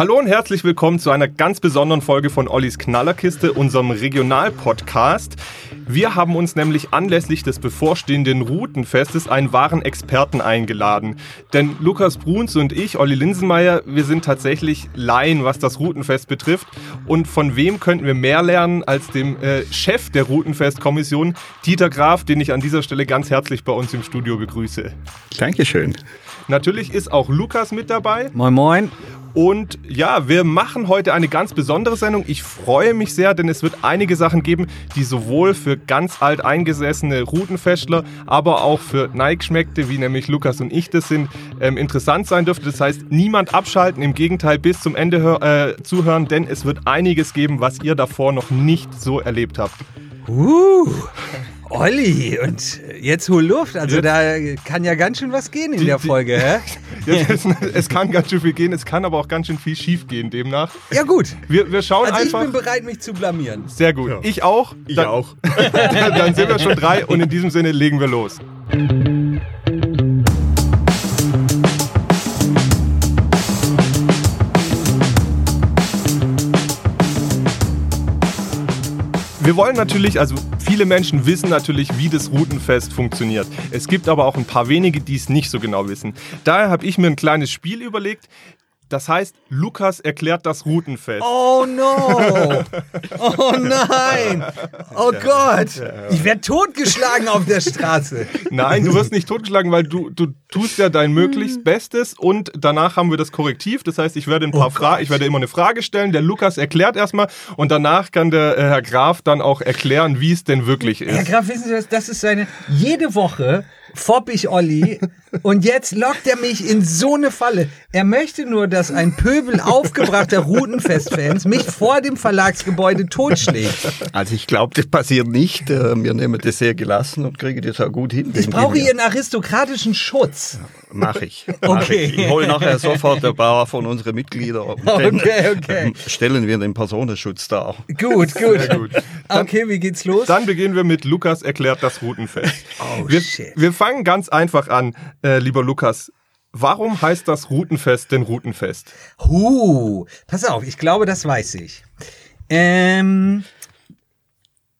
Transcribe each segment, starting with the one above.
Hallo und herzlich willkommen zu einer ganz besonderen Folge von Ollis Knallerkiste, unserem Regionalpodcast. Wir haben uns nämlich anlässlich des bevorstehenden Routenfestes einen wahren Experten eingeladen. Denn Lukas Bruns und ich, Olli Linsenmeier, wir sind tatsächlich Laien, was das Routenfest betrifft. Und von wem könnten wir mehr lernen als dem äh, Chef der Routenfestkommission, Dieter Graf, den ich an dieser Stelle ganz herzlich bei uns im Studio begrüße. Dankeschön. Natürlich ist auch Lukas mit dabei. Moin, moin. Und ja, wir machen heute eine ganz besondere Sendung. Ich freue mich sehr, denn es wird einige Sachen geben, die sowohl für ganz alt eingesessene Routenfestler, aber auch für Neigeschmeckte, wie nämlich Lukas und ich das sind, ähm, interessant sein dürfte. Das heißt, niemand abschalten, im Gegenteil bis zum Ende äh, zuhören, denn es wird einiges geben, was ihr davor noch nicht so erlebt habt. Uh, Olli, und jetzt hol Luft. Also jetzt, da kann ja ganz schön was gehen in die, der Folge, hä? Jetzt, es kann ganz schön viel gehen, es kann aber auch ganz schön viel schief gehen demnach. Ja gut. Wir, wir schauen also einfach. ich bin bereit, mich zu blamieren. Sehr gut. Ja. Ich auch. Ich dann, auch. dann sind wir schon drei und in diesem Sinne legen wir los. Wir wollen natürlich, also viele Menschen wissen natürlich, wie das Routenfest funktioniert. Es gibt aber auch ein paar wenige, die es nicht so genau wissen. Daher habe ich mir ein kleines Spiel überlegt. Das heißt, Lukas erklärt das Routenfest. Oh no! Oh nein! Oh Gott! Ich werde totgeschlagen auf der Straße. Nein, du wirst nicht totgeschlagen, weil du, du tust ja dein möglichst hm. Bestes und danach haben wir das Korrektiv. Das heißt, ich werde ein paar oh Fragen, ich werde immer eine Frage stellen. Der Lukas erklärt erstmal und danach kann der äh, Herr Graf dann auch erklären, wie es denn wirklich ist. Herr Graf, wissen Sie was? Das ist seine. Jede Woche fopp ich Olli und jetzt lockt er mich in so eine Falle. Er möchte nur, dass ein Pöbel aufgebrachter Routenfest-Fans mich vor dem Verlagsgebäude totschlägt. Also ich glaube, das passiert nicht. Äh, wir nehmen das sehr gelassen und kriegen das auch gut hin. Ich brauche Ihren aristokratischen Schutz. Mach ich. Mach okay. Ich, ich hole nachher sofort ein paar von unseren Mitgliedern und okay, okay. stellen wir den Personenschutz dar. Gut, gut. gut. Dann, okay, wie geht's los? Dann beginnen wir mit Lukas erklärt das Routenfest. Oh, wir, shit. wir fangen ganz einfach an, äh, lieber Lukas. Warum heißt das Routenfest denn Routenfest? Huh, pass auf, ich glaube, das weiß ich. Ähm,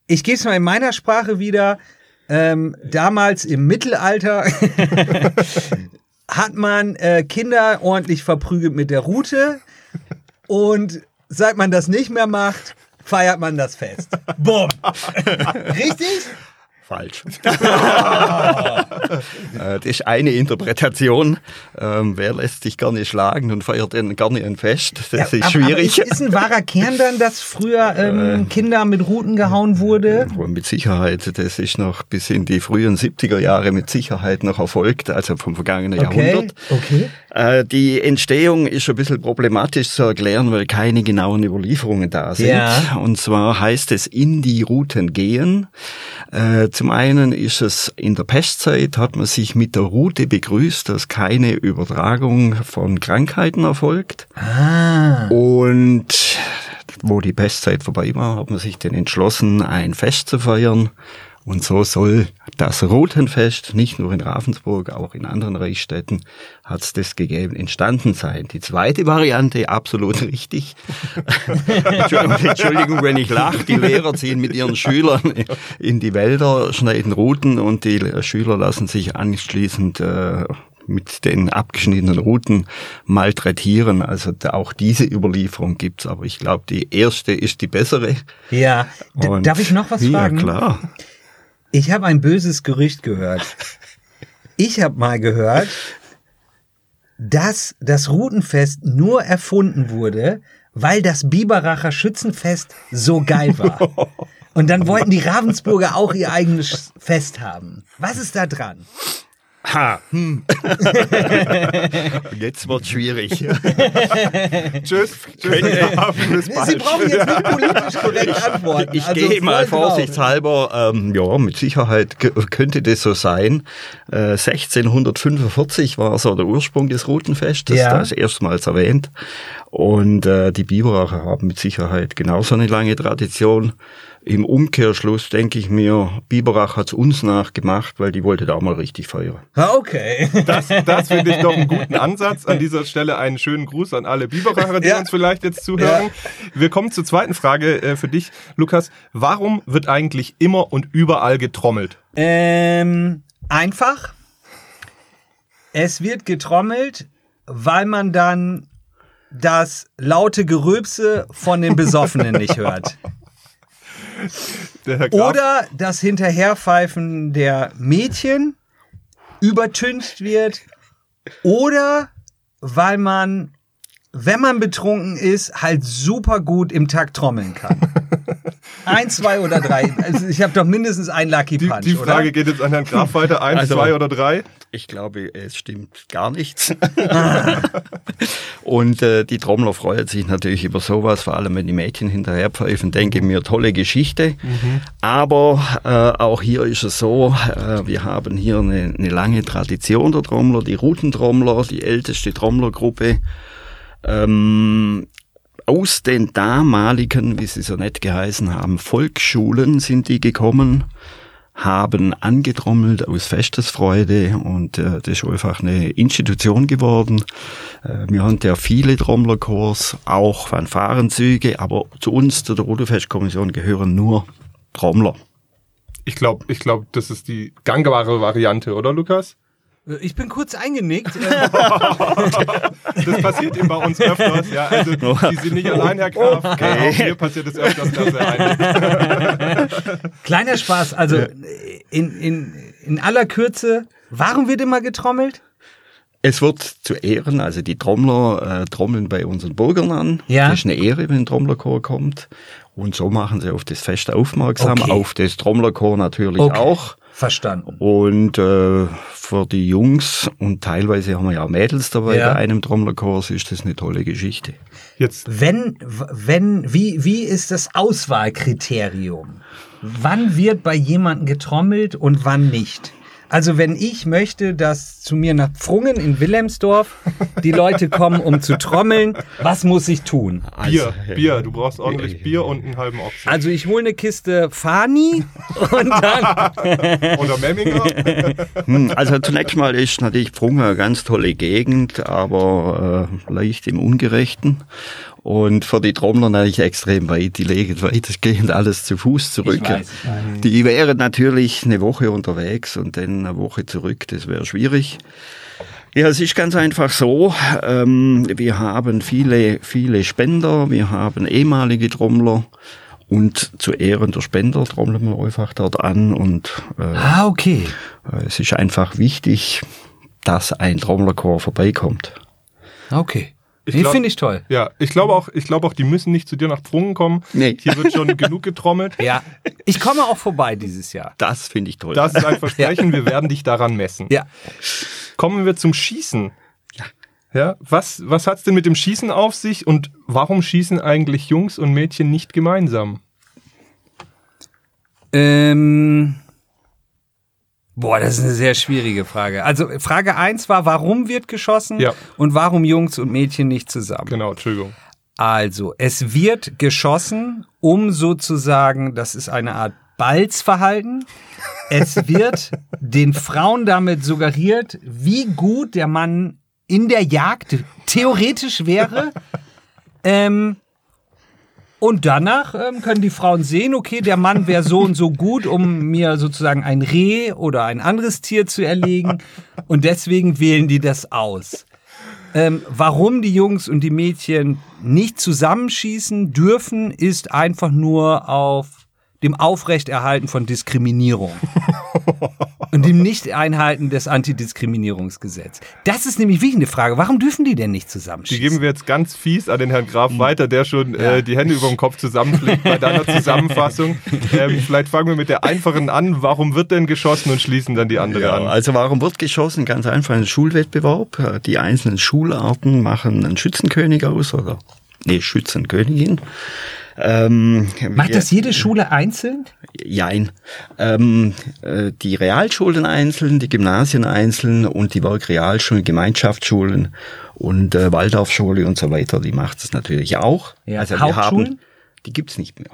ich gebe es mal in meiner Sprache wieder. Ähm, damals im Mittelalter hat man äh, Kinder ordentlich verprügelt mit der Route und seit man das nicht mehr macht, feiert man das Fest. Bumm. Richtig? Falsch. Äh, das ist eine Interpretation. Ähm, wer lässt sich gerne schlagen und feiert dann gerne ein Fest? Das ja, ist schwierig. Aber ist, ein wahrer Kern dann, dass früher ähm, äh, Kinder mit Ruten gehauen wurde? Mit Sicherheit. Das ist noch bis in die frühen 70er Jahre mit Sicherheit noch erfolgt, also vom vergangenen okay, Jahrhundert. Okay. Äh, die Entstehung ist ein bisschen problematisch zu erklären, weil keine genauen Überlieferungen da sind. Ja. Und zwar heißt es in die Routen gehen. Äh, zum einen ist es in der Pestzeit, hat man sich mit der Route begrüßt, dass keine Übertragung von Krankheiten erfolgt. Ah. Und wo die Pestzeit vorbei war, hat man sich dann entschlossen, ein Fest zu feiern. Und so soll das Rotenfest nicht nur in Ravensburg, auch in anderen Reichsstädten hat es das gegeben, entstanden sein. Die zweite Variante, absolut richtig. Entschuldigung, wenn ich lache, die Lehrer ziehen mit ihren Schülern in die Wälder, schneiden Routen und die Schüler lassen sich anschließend äh, mit den abgeschnittenen Routen malträtieren. Also auch diese Überlieferung gibt's, aber ich glaube, die erste ist die bessere. Ja, und darf ich noch was fragen? Ja, klar. Ich habe ein böses Gerücht gehört. Ich habe mal gehört, dass das Rutenfest nur erfunden wurde, weil das Biberacher Schützenfest so geil war. Und dann wollten die Ravensburger auch ihr eigenes Fest haben. Was ist da dran? Ha. Hm. jetzt wird schwierig. Tschüss. Tschüss. Sie brauchen jetzt nicht politisch korrekt antworten. Ich also gehe mal vorsichtshalber, ähm, ja, mit Sicherheit könnte das so sein. Äh, 1645 war so der Ursprung des Routenfestes, ja. das erstmals erwähnt. Und äh, die Biberacher haben mit Sicherheit genauso eine lange Tradition. Im Umkehrschluss denke ich mir, Biberach hat's uns nachgemacht, weil die wollte da auch mal richtig feiern. Ah, Okay. Das, das finde ich doch einen guten Ansatz. An dieser Stelle einen schönen Gruß an alle Biberacher, die Ja. uns vielleicht jetzt zuhören. Wir kommen zur zweiten Frage äh, für dich, Lukas. Warum wird eigentlich immer und überall getrommelt? Ähm, einfach. Es wird getrommelt, weil man dann das laute Gerülpse von den Besoffenen nicht hört. Oder das Hinterherpfeifen der Mädchen übertüncht wird. Oder weil man, wenn man betrunken ist, halt super gut im Takt trommeln kann. Ein, zwei oder drei. Also ich habe doch mindestens ein Lucky die, Punch, die Frage oder? geht jetzt an Herrn Graf weiter. Eins, Also- zwei oder drei? Ich glaube, es stimmt gar nichts. Und äh, die Trommler freuen sich natürlich über sowas, vor allem wenn die Mädchen hinterherpfeifen, denke ich mir, tolle Geschichte. Aber äh, auch hier ist es so, äh, wir haben hier eine, eine lange Tradition der Trommler, die Routentrommler, die älteste Trommlergruppe. Ähm, aus den damaligen, wie sie so nett geheißen haben, Volksschulen sind die gekommen, haben angetrommelt aus Festesfreude und äh, das ist einfach eine Institution geworden. Äh, wir haben ja viele Trommlerchors, auch Fanfarenzüge, aber zu uns, zu der Rudolfestkommission, gehören nur Trommler. Ich glaube, ich glaub, das ist die gangbare Variante, oder Lukas? Ich bin kurz eingenickt. Äh, Das passiert eben bei uns öfters. Ja, also, die sind nicht allein, Herr Graf. Auch mir passiert es öfters, dass er. Kleiner Spaß. Also in, in, in aller Kürze, warum wird immer getrommelt? Es wird zu Ehren, also die Trommler äh, trommeln bei unseren Bürgern an. Ja. Das ist eine Ehre, wenn ein Trommlerchor kommt. Und so machen sie auf das Fest aufmerksam, Okay. auf das Trommlerchor natürlich Okay. auch. Verstanden. Und äh, für die Jungs und teilweise haben wir ja auch Mädels dabei Ja. bei einem Trommlerchor, ist das eine tolle Geschichte. Jetzt, Wenn, wenn, wie, wie ist das Auswahlkriterium? Wann wird bei jemandem getrommelt und wann nicht? Also wenn ich möchte, dass zu mir nach Pfrungen in Wilhelmsdorf die Leute kommen, um zu trommeln, was muss ich tun? Bier, Also, Bier. Du brauchst ordentlich Bier und einen halben Ochsen. Also ich hole eine Kiste Fani und dann Oder Memminger. Hm, Also zunächst mal ist natürlich Pfrungen eine ganz tolle Gegend, aber äh, leicht im Ungerechten. Und für die Trommler natürlich extrem weit. Die legen weitestgehend alles zu Fuß zurück. Die wären natürlich eine Woche unterwegs und dann eine Woche zurück. Das wäre schwierig. Ja, es ist ganz einfach so. Ähm, wir haben viele, viele Spender. Wir haben ehemalige Trommler. Und zu Ehren der Spender trommeln wir einfach dort an und äh, Ah, okay. äh, Es ist einfach wichtig, dass ein Trommlerchor vorbeikommt. Okay. Ich glaub- finde ich toll. Ja, ich glaube auch, ich glaube auch, die müssen nicht zu dir nach Pfrungen kommen. Nee. Hier wird schon genug getrommelt. Ja. Ich komme auch vorbei dieses Jahr. Das finde ich toll. Das ist ein Versprechen. Wir werden dich daran messen. Ja. Kommen wir zum Schießen. Ja. Ja, was, was hat's denn mit dem Schießen auf sich und warum schießen eigentlich Jungs und Mädchen nicht gemeinsam? Ähm, boah, das ist eine sehr schwierige Frage. Also Frage eins war, warum wird geschossen Ja. und warum Jungs und Mädchen nicht zusammen? Genau, Entschuldigung. Also, es wird geschossen, um sozusagen, das ist eine Art Balzverhalten. Es wird den Frauen damit suggeriert, wie gut der Mann in der Jagd theoretisch wäre. Ähm, und danach ähm, können die Frauen sehen, okay, der Mann wäre so und so gut, um mir sozusagen ein Reh oder ein anderes Tier zu erlegen. Und deswegen wählen die das aus. Ähm, warum die Jungs und die Mädchen nicht zusammenschießen dürfen, ist einfach nur auf dem Aufrechterhalten von Diskriminierung und dem Nicht-Einhalten des Antidiskriminierungsgesetzes. Das ist nämlich wirklich eine Frage. Warum dürfen die denn nicht Die zusammenschießen? geben wir jetzt ganz fies an den Herrn Graf weiter, der schon äh, die Hände über dem Kopf zusammenschlägt bei deiner Zusammenfassung. Ähm, vielleicht fangen wir mit der einfachen an. Warum wird denn geschossen und schließen dann die andere Ja, an? also warum wird geschossen? Ganz einfach ein Schulwettbewerb. Die einzelnen Schularten machen einen Schützenkönig aus oder nee, Schützenkönigin. Ähm, Macht das jede Schule einzeln? Jein. Ähm, äh, die Realschulen einzeln, die Gymnasien einzeln und die Werkrealschulen, Gemeinschaftsschulen und äh, Waldorfschule und so weiter, die macht es natürlich auch. Ja, also wir Hauptschulen? haben, die gibt's nicht mehr.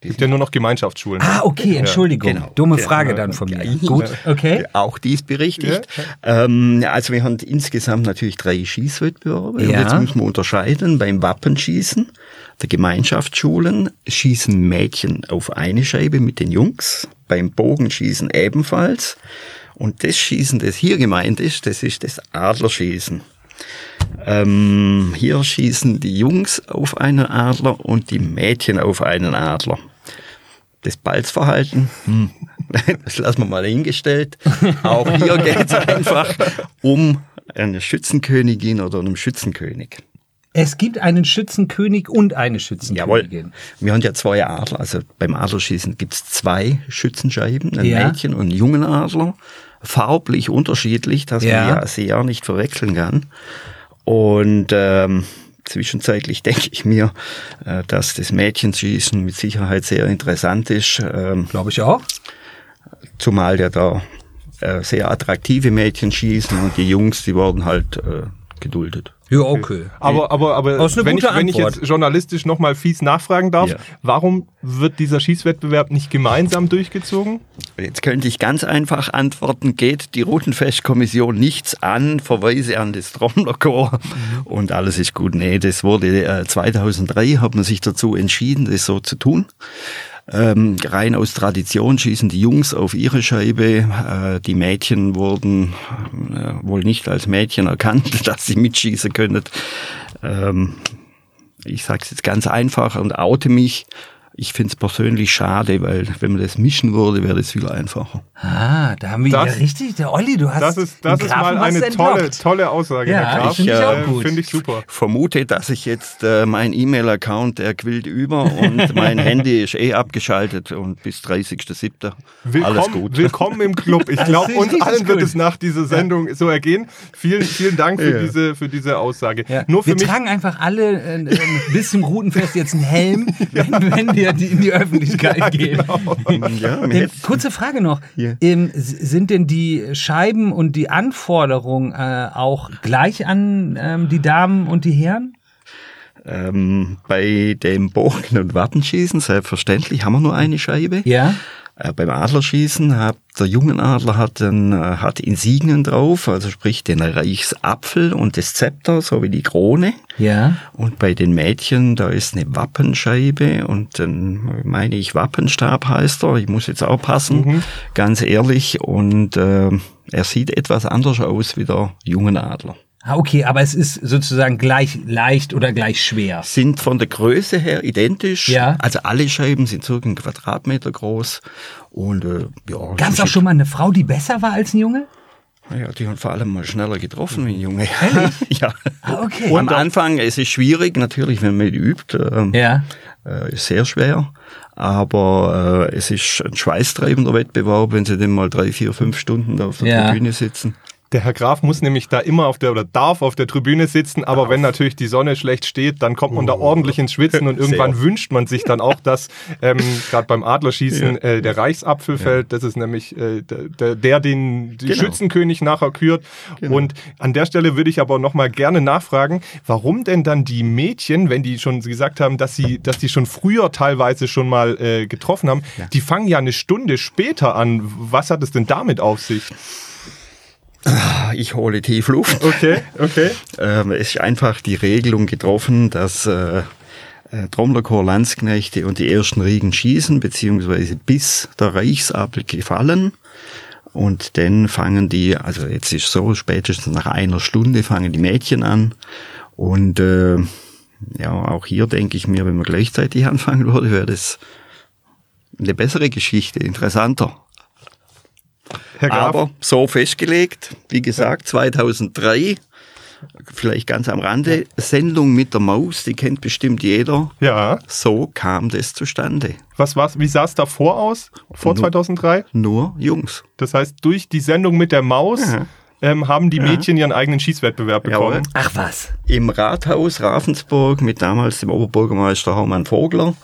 Gibt ja nur noch Gemeinschaftsschulen. Ah, okay, Entschuldigung. Genau. Dumme Ja. Frage dann von mir. Ja. Gut, okay. Auch dies berichtigt. Ähm, also wir haben insgesamt natürlich drei Schießwettbewerbe. Und Ja. jetzt müssen wir unterscheiden. Beim Wappenschießen der Gemeinschaftsschulen schießen Mädchen auf eine Scheibe mit den Jungs. Beim Bogenschießen ebenfalls. Und das Schießen, das hier gemeint ist, das ist das Adlerschießen. Ähm, hier schießen die Jungs auf einen Adler und die Mädchen auf einen Adler. Das Balzverhalten, hm, das lassen wir mal hingestellt. Auch hier geht es einfach um eine Schützenkönigin oder einen Schützenkönig. Es gibt einen Schützenkönig und eine Schützenkönigin. Wir haben ja zwei Adler. Also beim Adlerschießen gibt es zwei Schützenscheiben, ein Ja. Mädchen und einen jungen Adler. Farblich unterschiedlich, dass Ja. man ja sehr nicht verwechseln kann. Und ähm, zwischenzeitlich denke ich mir, äh, dass das Mädchenschießen mit Sicherheit sehr interessant ist. Ähm, Glaube ich auch. zumal ja da äh, sehr attraktive Mädchen schießen und die Jungs, die werden halt äh, geduldet. Ja, okay. Aber, aber, aber eine wenn, ich, wenn ich jetzt journalistisch nochmal fies nachfragen darf, Ja. warum wird dieser Schießwettbewerb nicht gemeinsam durchgezogen? Jetzt könnte ich ganz einfach antworten, geht die Routenfestkommission nichts an, Verweise an das Trommlerchor und alles ist gut. Nee, das wurde äh, 2003, hat man sich dazu entschieden, das so zu tun. Ähm, rein aus Tradition schießen die Jungs auf ihre Scheibe. Äh, die Mädchen wurden äh, wohl nicht als Mädchen erkannt, dass sie mitschießen können. Ähm, ich sage es jetzt ganz einfach und oute mich. Ich finde es persönlich schade, weil wenn man das mischen würde, wäre das viel einfacher. Ah, da haben wir Das- ja richtig, der Olli, du hast Das ist, das ist mal eine tolle, tolle Aussage, Ja, Herr Graf. finde ich auch Äh, gut. Finde ich super. Vermute, dass ich jetzt äh, mein E-Mail-Account, der quillt über und mein Handy ist eh abgeschaltet und bis 30.07. alles Willkommen, gut. willkommen im Club. Ich glaube, ich uns allen wird gut. es nach dieser Sendung so ergehen. Vielen, vielen Dank für, Ja. diese, für diese Aussage. Ja. Nur für wir mich, tragen einfach alle äh, äh, bis zum Routenfest jetzt einen Helm, wenn, wenn wir die in die Öffentlichkeit gehen. Ja, wir Ähm, hätten- kurze Frage noch. Ja. Ähm, sind denn die Scheiben und die Anforderungen äh, auch gleich an ähm, die Damen und die Herren? ähm, bei dem Bogen- und Wappenschießen, selbstverständlich, haben wir nur eine Scheibe. Ja. Äh, beim Adlerschießen hat der junge Adler hat, ein, äh, hat Insignien drauf, also sprich den Reichsapfel und das Zepter sowie die Krone. Ja. Und bei den Mädchen, da ist eine Wappenscheibe und dann meine ich Wappenstab heißt er. Ich muss jetzt auch passen, ganz ehrlich. Und äh, er sieht etwas anders aus wie der junge Adler. Ah, okay, aber es ist sozusagen gleich leicht oder gleich schwer. Sind von der Größe her identisch. Ja. Also alle Scheiben sind circa einen Quadratmeter groß. Und äh, ja, Gab es auch schon mal eine Frau, die besser war als ein Junge? Ja, die haben vor allem mal schneller getroffen wie ein Junge. ja. Ah, okay. Am Anfang, es ist schwierig, natürlich, wenn man übt. ähm, Ja. äh, ist sehr schwer. Aber äh, es ist ein schweißtreibender Wettbewerb, wenn sie dann mal drei, vier, fünf Stunden da auf der Ja. Tribüne sitzen. Der Herr Graf muss nämlich da immer auf der oder darf auf der Tribüne sitzen, aber wenn natürlich die Sonne schlecht steht, dann kommt man da ordentlich ins Schwitzen und irgendwann wünscht man sich dann auch, dass ähm, gerade beim Adlerschießen äh, der Reichsapfel fällt. Das ist nämlich äh, der, der, den Genau. Schützenkönig nachher kürt. Und an der Stelle würde ich aber noch mal gerne nachfragen, warum denn dann die Mädchen, wenn die schon gesagt haben, dass sie, dass die schon früher teilweise schon mal äh, getroffen haben, die fangen ja eine Stunde später an. Was hat es denn damit auf sich? Ah, Ich hole tief Luft. Okay, okay. Ähm, es ist einfach die Regelung getroffen, dass äh, äh, Trommlerchor, Landsknechte und die ersten Riegen schießen, beziehungsweise bis der Reichsapfel gefallen. Und dann fangen die, also jetzt ist so, spätestens nach einer Stunde fangen die Mädchen an. Und äh, ja, auch hier denke ich mir, wenn man gleichzeitig anfangen würde, wäre das eine bessere Geschichte, interessanter. Herr Graf, Aber so festgelegt, wie gesagt, 2003, vielleicht ganz am Rande, Sendung mit der Maus, die kennt bestimmt jeder. ja, So kam das zustande. was war's, wie sah es davor aus, vor Nu- 2003? Nur Jungs. Das heißt, durch die Sendung mit der Maus Ja. ähm, haben die Mädchen ihren eigenen Schießwettbewerb Jawohl. bekommen. Ach was. Im Rathaus Ravensburg mit damals dem Oberbürgermeister Hermann Vogler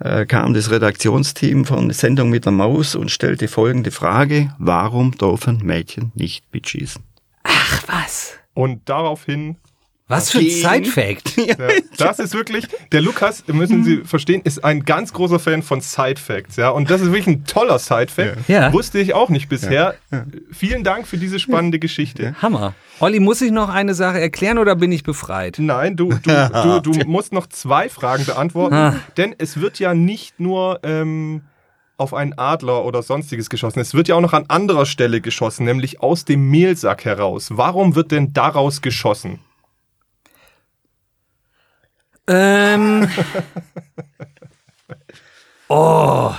äh, kam das Redaktionsteam von Sendung mit der Maus und stellte folgende Frage, warum dürfen Mädchen nicht mitschießen? Ach was. Und daraufhin Was für ein Side-Fact. Ja, das ist wirklich, der Lukas, müssen Sie verstehen, ist ein ganz großer Fan von Side-Facts. Ja? Und das ist wirklich ein toller Side-Fact. Ja. Wusste ich auch nicht bisher. Vielen Dank für diese spannende Geschichte. Hammer. Olli, muss ich noch eine Sache erklären oder bin ich befreit? Nein, du, du, du, du musst noch zwei Fragen beantworten, Ah. denn es wird ja nicht nur ähm, auf einen Adler oder sonstiges geschossen, es wird ja auch noch an anderer Stelle geschossen, nämlich aus dem Mehlsack heraus. Warum wird denn daraus geschossen? Ähm. Oh.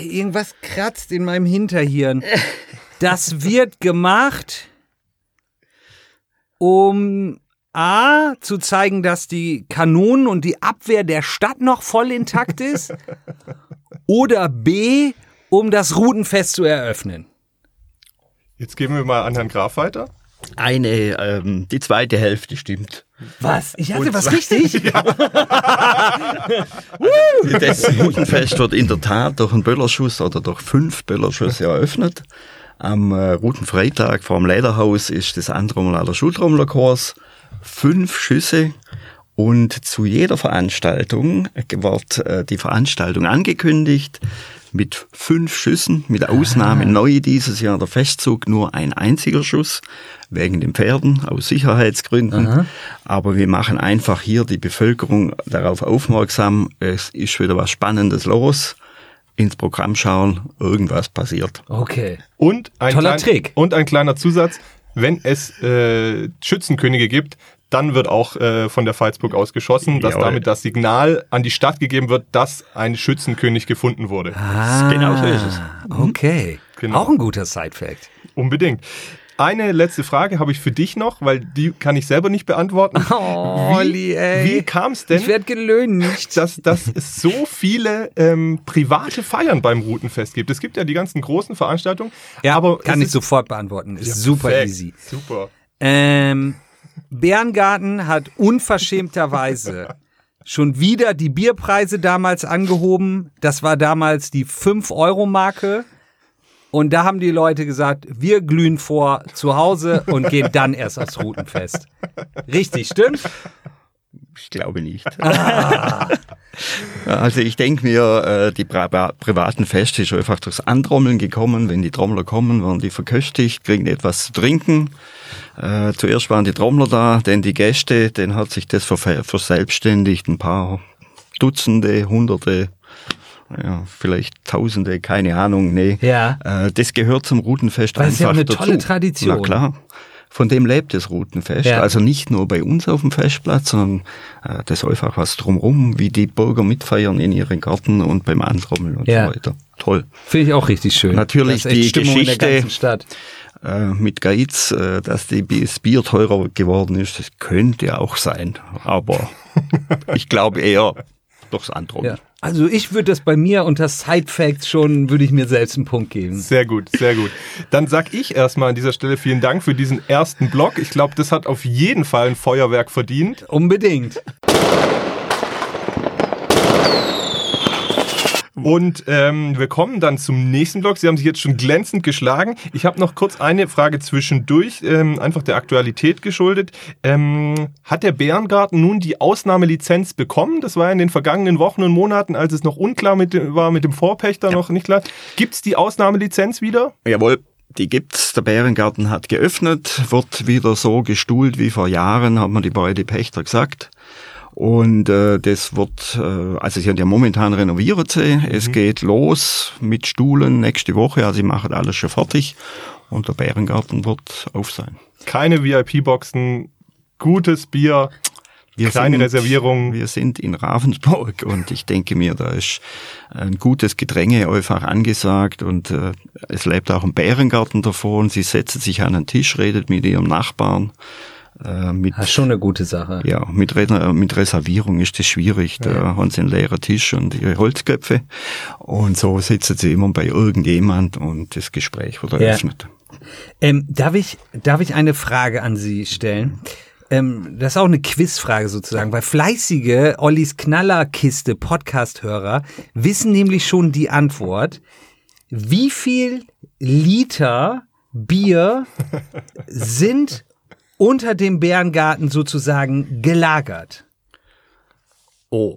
Irgendwas kratzt in meinem Hinterhirn. Das wird gemacht, um A, zu zeigen, dass die Kanonen und die Abwehr der Stadt noch voll intakt ist. Oder B, um das Routenfest zu eröffnen. Jetzt geben wir mal an Herrn Graf weiter. Eine, ähm, die zweite Hälfte stimmt. Was? Ich hatte was richtig? Das Routenfest wird in der Tat durch einen Böllerschuss oder durch fünf Böllerschüsse eröffnet. Am äh, Routenfreitag vor dem Lederhaus ist das Andrommeler Schultrommlerkurs. Fünf Schüsse und zu jeder Veranstaltung wird äh, die Veranstaltung angekündigt mit fünf Schüssen, mit Ausnahme neu dieses Jahr der Festzug nur ein einziger Schuss, wegen den Pferden, aus Sicherheitsgründen. Aber wir machen einfach hier die Bevölkerung darauf aufmerksam, es ist wieder was Spannendes los, ins Programm schauen, irgendwas passiert. Okay. Und ein, Toller klein, Trick. und ein kleiner Zusatz, wenn es äh, Schützenkönige gibt, dann wird auch äh, von der Salzburg aus geschossen, dass Jawohl. damit das Signal an die Stadt gegeben wird, dass ein Schützenkönig gefunden wurde. Ah, Genau so ist es. Okay. Genau. Auch ein guter Side-Fact. Unbedingt. Eine letzte Frage habe ich für dich noch, weil die kann ich selber nicht beantworten. Oh, wie wie kam es denn, Ich werde gelöhnt. dass, dass es so viele ähm, private Feiern beim Routenfest gibt? Es gibt ja die ganzen großen Veranstaltungen, Ja, aber kann ich ist- sofort beantworten. Ist Ja, super perfekt. easy. Super. Ähm, Bärengarten hat unverschämterweise schon wieder die Bierpreise damals angehoben. Das war damals die 5-Euro-Marke. Und da haben die Leute gesagt, wir glühen vor zu Hause und gehen dann erst aufs Routenfest. Richtig, stimmt? Ich glaube nicht. Also ich denke mir, äh, die Pri privaten Feste ist einfach durchs Antrommeln gekommen. Wenn die Trommler kommen, werden die verköstigt, kriegen etwas zu trinken. Äh, zuerst waren die Trommler da, dann die Gäste, dann hat sich das ver verselbstständigt. Ein paar Dutzende, Hunderte, ja, vielleicht Tausende, keine Ahnung, nee. Ja. Äh, das gehört zum Routenfest Weil es ja einfach auch eine dazu. tolle Tradition. Na klar. Von dem lebt das Routenfest. Ja. Also nicht nur bei uns auf dem Festplatz, sondern äh, das ist einfach was drumrum, wie die Bürger mitfeiern in ihren Garten und beim Antrommeln und Ja. so weiter. Toll. Finde ich auch richtig schön. Natürlich das ist die Stimmung in der Geschichte-. Äh, mit Geiz, äh, dass die, das Bier teurer geworden ist, das könnte auch sein. Aber ich glaube eher durchs Antrommeln. Ja. Also ich würde das bei mir unter Side Facts schon, würde ich mir selbst einen Punkt geben. Sehr gut, sehr gut. Dann sag ich erstmal an dieser Stelle vielen Dank für diesen ersten Block. Ich glaube, das hat auf jeden Fall ein Feuerwerk verdient. Unbedingt. Und ähm, wir kommen dann zum nächsten Block. Sie haben sich jetzt schon glänzend geschlagen. Ich habe noch kurz eine Frage zwischendurch, ähm, einfach der Aktualität geschuldet. Ähm, hat der Bärengarten nun die Ausnahmelizenz bekommen? Das war in den vergangenen Wochen und Monaten, als es noch unklar mit dem, war, mit dem Vorpächter noch nicht klar. Gibt's die Ausnahmelizenz wieder? Jawohl, die gibt's. Der Bärengarten hat geöffnet, wird wieder so gestuhlt wie vor Jahren, haben mir die beiden Pächter gesagt. Und äh, das wird, äh, also sie haben ja momentan renoviert sie. Es geht los mit Stuhlen nächste Woche, also sie machen alles schon fertig. Und der Bärengarten wird auf sein. Keine VIP-Boxen, gutes Bier, Wir kleine sind, Reservierungen. Wir sind in Ravensburg und ich denke mir, da ist ein gutes Gedränge einfach angesagt und äh, es lebt auch ein Bärengarten davon. Sie setzen sich an einen Tisch, redet mit ihrem Nachbarn. Äh, mit, Das ist schon eine gute Sache. ja, mit, mit Reservierung ist das schwierig. Da haben sie einen leeren Tisch und ihre Holzköpfe. Und so sitzen sie immer bei irgendjemand und das Gespräch wird eröffnet. Ähm, darf, ich, darf ich eine Frage an Sie stellen? Ähm, das ist auch eine Quizfrage sozusagen, weil fleißige Ollis Knallerkiste Podcast-Hörer wissen nämlich schon die Antwort. Wie viel Liter Bier sind unter dem Bärengarten sozusagen gelagert? Oh.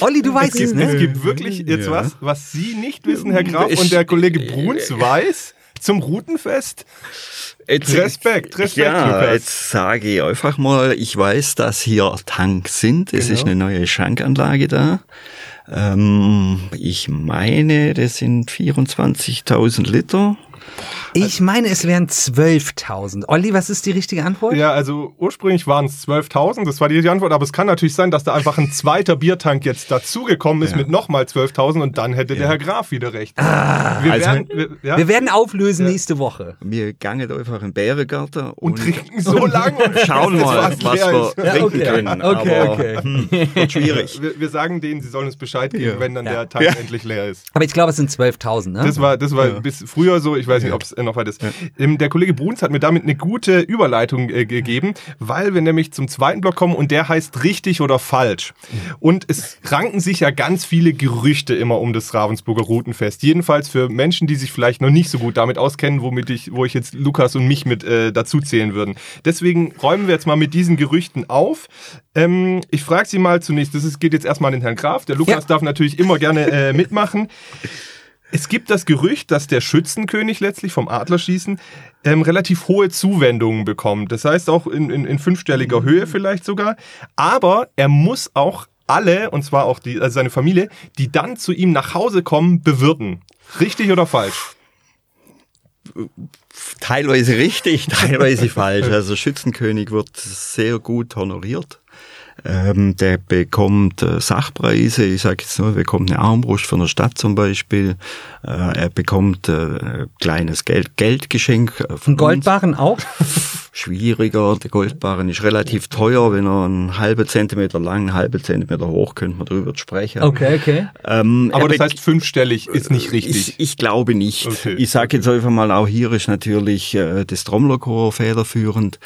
Olli, du weißt Es es, gibt, es ne? gibt wirklich jetzt Ja. was, was Sie nicht wissen, Herr Graf, Ich- und der Kollege Bruns weiß zum Routenfest. Jetzt, Respekt, Respekt, Ja, Lukas. jetzt sage ich einfach mal, ich weiß, dass hier Tanks sind. Es Genau. ist eine neue Schankanlage da. Ähm, ich meine, das sind 24.000 Liter. Ich meine, es wären 12.000. Olli, was ist die richtige Antwort? Ja, also ursprünglich waren es 12.000, das war die richtige Antwort, aber es kann natürlich sein, dass da einfach ein zweiter Biertank jetzt dazugekommen ist mit nochmal 12.000 und dann hätte der Herr Graf wieder recht. wir also- werden, wir, ja, Wir werden auflösen nächste Woche. Wir gangen einfach in den Bärengarten und trinken so lange und schauen mal, was leer wir trinken okay. können. Okay, aber, okay. Hm, wird schwierig. Wir, wir sagen denen, sie sollen uns Bescheid geben, wenn dann Ja. der Tank endlich leer ist. Aber ich glaube, es sind 12.000, ne? Das war, das war bis früher so, ich weiß nicht, ob es noch weiter ist. Ähm, Der Kollege Bruns hat mir damit eine gute Überleitung äh, gegeben, weil wir nämlich zum zweiten Block kommen und der heißt richtig oder falsch. Und es ranken sich ja ganz viele Gerüchte immer um das Ravensburger Routenfest. Jedenfalls für Menschen, die sich vielleicht noch nicht so gut damit auskennen, womit ich, wo ich jetzt Lukas und mich mit äh, dazu zählen würden. Deswegen räumen wir jetzt mal mit diesen Gerüchten auf. Ähm, ich frage Sie mal zunächst, das ist, geht jetzt erstmal an den Herrn Graf. Der Lukas Ja. darf natürlich immer gerne äh, mitmachen. Es gibt das Gerücht, dass der Schützenkönig letztlich vom Adlerschießen ähm, relativ hohe Zuwendungen bekommt. Das heißt auch in, in, in fünfstelliger Höhe vielleicht sogar. Aber er muss auch alle, und zwar auch die, also seine Familie, die dann zu ihm nach Hause kommen, bewirten. Richtig oder falsch? Teilweise richtig, teilweise falsch. Also Schützenkönig wird sehr gut honoriert. Ähm, der bekommt äh, Sachpreise, ich sage jetzt nur, er bekommt eine Armbrust von der Stadt zum Beispiel. Äh, er bekommt äh, kleines Geld, Geldgeschenk äh, von Ein Goldbarren auch? uns. Schwieriger, der Goldbarren ist relativ teuer, wenn er einen halben Zentimeter lang, einen halben Zentimeter hoch, könnte man drüber sprechen. Okay, okay. Ähm, Aber er das heißt, fünfstellig ist nicht richtig. ich, ich glaube nicht. Okay, Ich sage jetzt einfach mal, auch hier ist natürlich äh, das Trommlerchor federführend.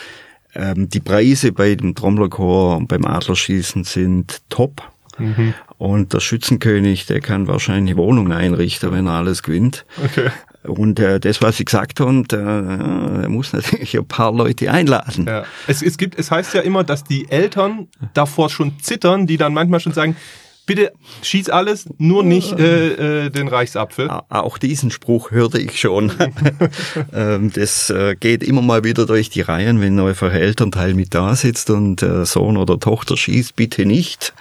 Ähm, die Preise bei dem Trommlerchor und beim Adlerschießen sind top. Mhm. Und der Schützenkönig, der kann wahrscheinlich Wohnungen einrichten, wenn er alles gewinnt. Okay. Und äh, das, was ich gesagt habe, und, äh, er muss natürlich ein paar Leute einladen. Ja. Es, es, gibt, es heißt ja immer, dass die Eltern davor schon zittern, die dann manchmal schon sagen, bitte schieß alles, nur nicht äh, äh, den Reichsapfel. A- Auch diesen Spruch hörte ich schon. Ähm, das äh, geht immer mal wieder durch die Reihen, wenn einfach ein Elternteil mit da sitzt und äh, Sohn oder Tochter schießt, bitte nicht.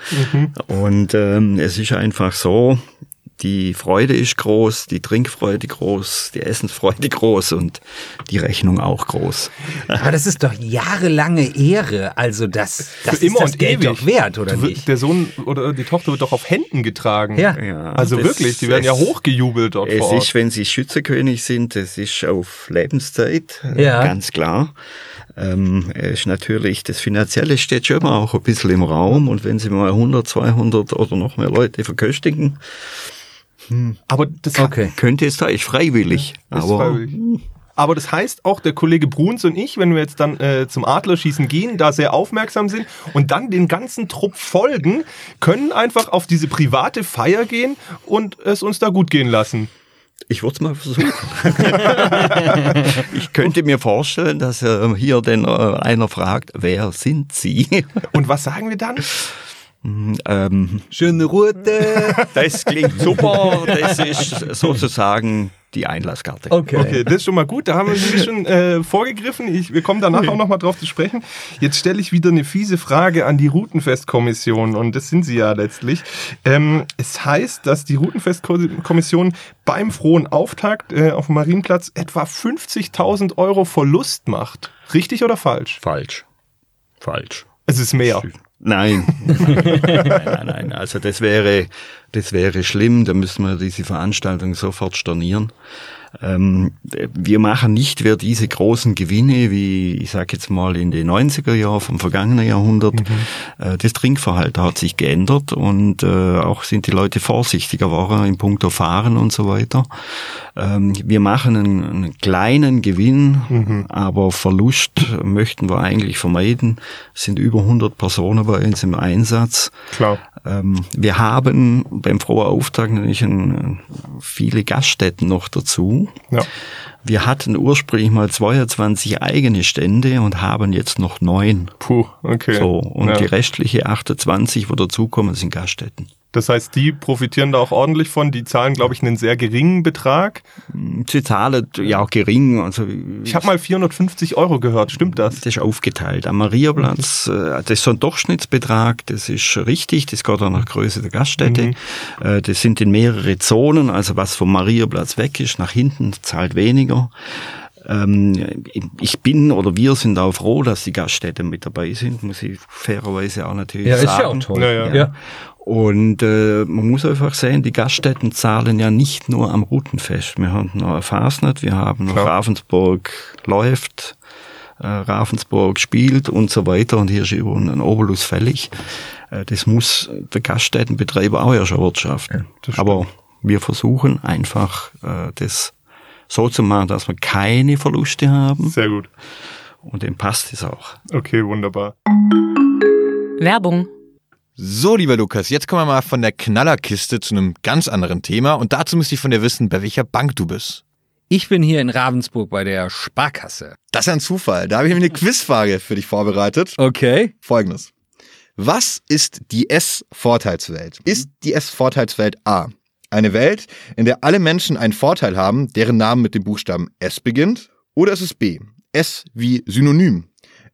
Und ähm, es ist einfach so, die Freude ist groß, die Trinkfreude groß, die Essensfreude groß und die Rechnung auch groß. Aber das ist doch jahrelange Ehre. Also das, das Für ist immer das und Geld ewig. doch wert, oder Du nicht? Der Sohn oder die Tochter wird doch auf Händen getragen. Ja. Ja, Also das- wirklich, die werden ja hochgejubelt dort Es vor Ort. ist, wenn sie Schützekönig sind, es ist auf Lebenszeit, Ja. ganz klar. Ähm, es ist natürlich, das Finanzielle steht schon immer auch ein bisschen im Raum und wenn sie mal 100, 200 oder noch mehr Leute verköstigen, Aber das, Okay. könnte es da, ist freiwillig. ist aber freiwillig. Aber das heißt auch, der Kollege Bruns und ich, wenn wir jetzt dann äh, zum Adlerschießen gehen, da sehr aufmerksam sind und dann den ganzen Trupp folgen, können einfach auf diese private Feier gehen und es uns da gut gehen lassen. ich würde es mal versuchen. ich könnte mir vorstellen, dass äh, hier denn äh, einer fragt, wer sind Sie? Und was sagen wir dann? ähm, Schöne Route. das klingt super, das ist sozusagen die Einlasskarte. Okay. Okay, das ist schon mal gut. Da haben wir nämlich schon äh, vorgegriffen. Ich, wir kommen danach auch nochmal drauf zu sprechen. Jetzt stelle ich wieder eine fiese Frage an die Routenfestkommission und das sind sie ja letztlich. Ähm, es heißt, dass die Routenfestkommission beim frohen Auftakt äh, auf dem Marienplatz etwa 50.000 Euro Verlust macht. Richtig oder falsch? Falsch. Falsch. Es ist mehr. Nein. nein, nein, nein. Also das wäre, das wäre schlimm. Da müssen wir diese Veranstaltung sofort stornieren. Ähm, wir machen nicht mehr diese großen Gewinne, wie ich sage jetzt mal in den 90er Jahren vom vergangenen Jahrhundert. Äh, das Trinkverhalten hat sich geändert und äh, auch sind die Leute vorsichtiger geworden in puncto Fahren und so weiter. Ähm, wir machen einen, einen kleinen Gewinn, aber Verlust möchten wir eigentlich vermeiden. Es sind über 100 Personen bei uns im Einsatz. Klar. Ähm, wir haben beim Froher Auftakt natürlich ein, viele Gaststätten noch dazu. Ja. Wir hatten ursprünglich mal 22 eigene Stände und haben jetzt noch neun. Puh, okay. So, und ja. die restliche 28, wo dazukommen, sind Gaststätten. Das heißt, die profitieren da auch ordentlich von. Die zahlen, glaube ich, einen sehr geringen Betrag. Sie zahlen ja auch gering. Also Ich habe mal 450 Euro gehört. Stimmt das? Das ist aufgeteilt. Am Mariaplatz, äh, das ist so ein Durchschnittsbetrag, das ist richtig, das geht auch nach Größe der Gaststätte. Äh, Das sind in mehrere Zonen, also was vom Mariaplatz weg ist, nach hinten zahlt weniger. Ähm, Ich bin oder wir sind auch froh, dass die Gaststätten mit dabei sind, muss ich fairerweise auch natürlich Ja, ist sagen. ja auch toll. Ja, ja. ja. Und äh, man muss einfach sehen, die Gaststätten zahlen ja nicht nur am Routenfest. Wir haben noch Fasnet, wir haben noch Klar. Ravensburg läuft, äh, Ravensburg spielt und so weiter. Und hier ist über ein Obolus fällig. Äh, das muss der Gaststättenbetreiber auch erst erwirtschaften. stimmt. Aber wir versuchen einfach, äh, das so zu machen, dass wir keine Verluste haben. Sehr gut. Und dem passt es auch. Okay, wunderbar. Werbung. So, lieber Lukas, jetzt kommen wir mal von der Knallerkiste zu einem ganz anderen Thema und dazu müsste ich von dir wissen, bei welcher Bank du bist. Ich bin hier in Ravensburg bei der Sparkasse. Das ist ein Zufall. Da habe ich mir eine Quizfrage für dich vorbereitet. Okay. Folgendes. Was ist die S-Vorteilswelt? Ist die S-Vorteilswelt A eine Welt, in der alle Menschen einen Vorteil haben, deren Name mit dem Buchstaben S beginnt? Oder ist es B, S wie Synonym?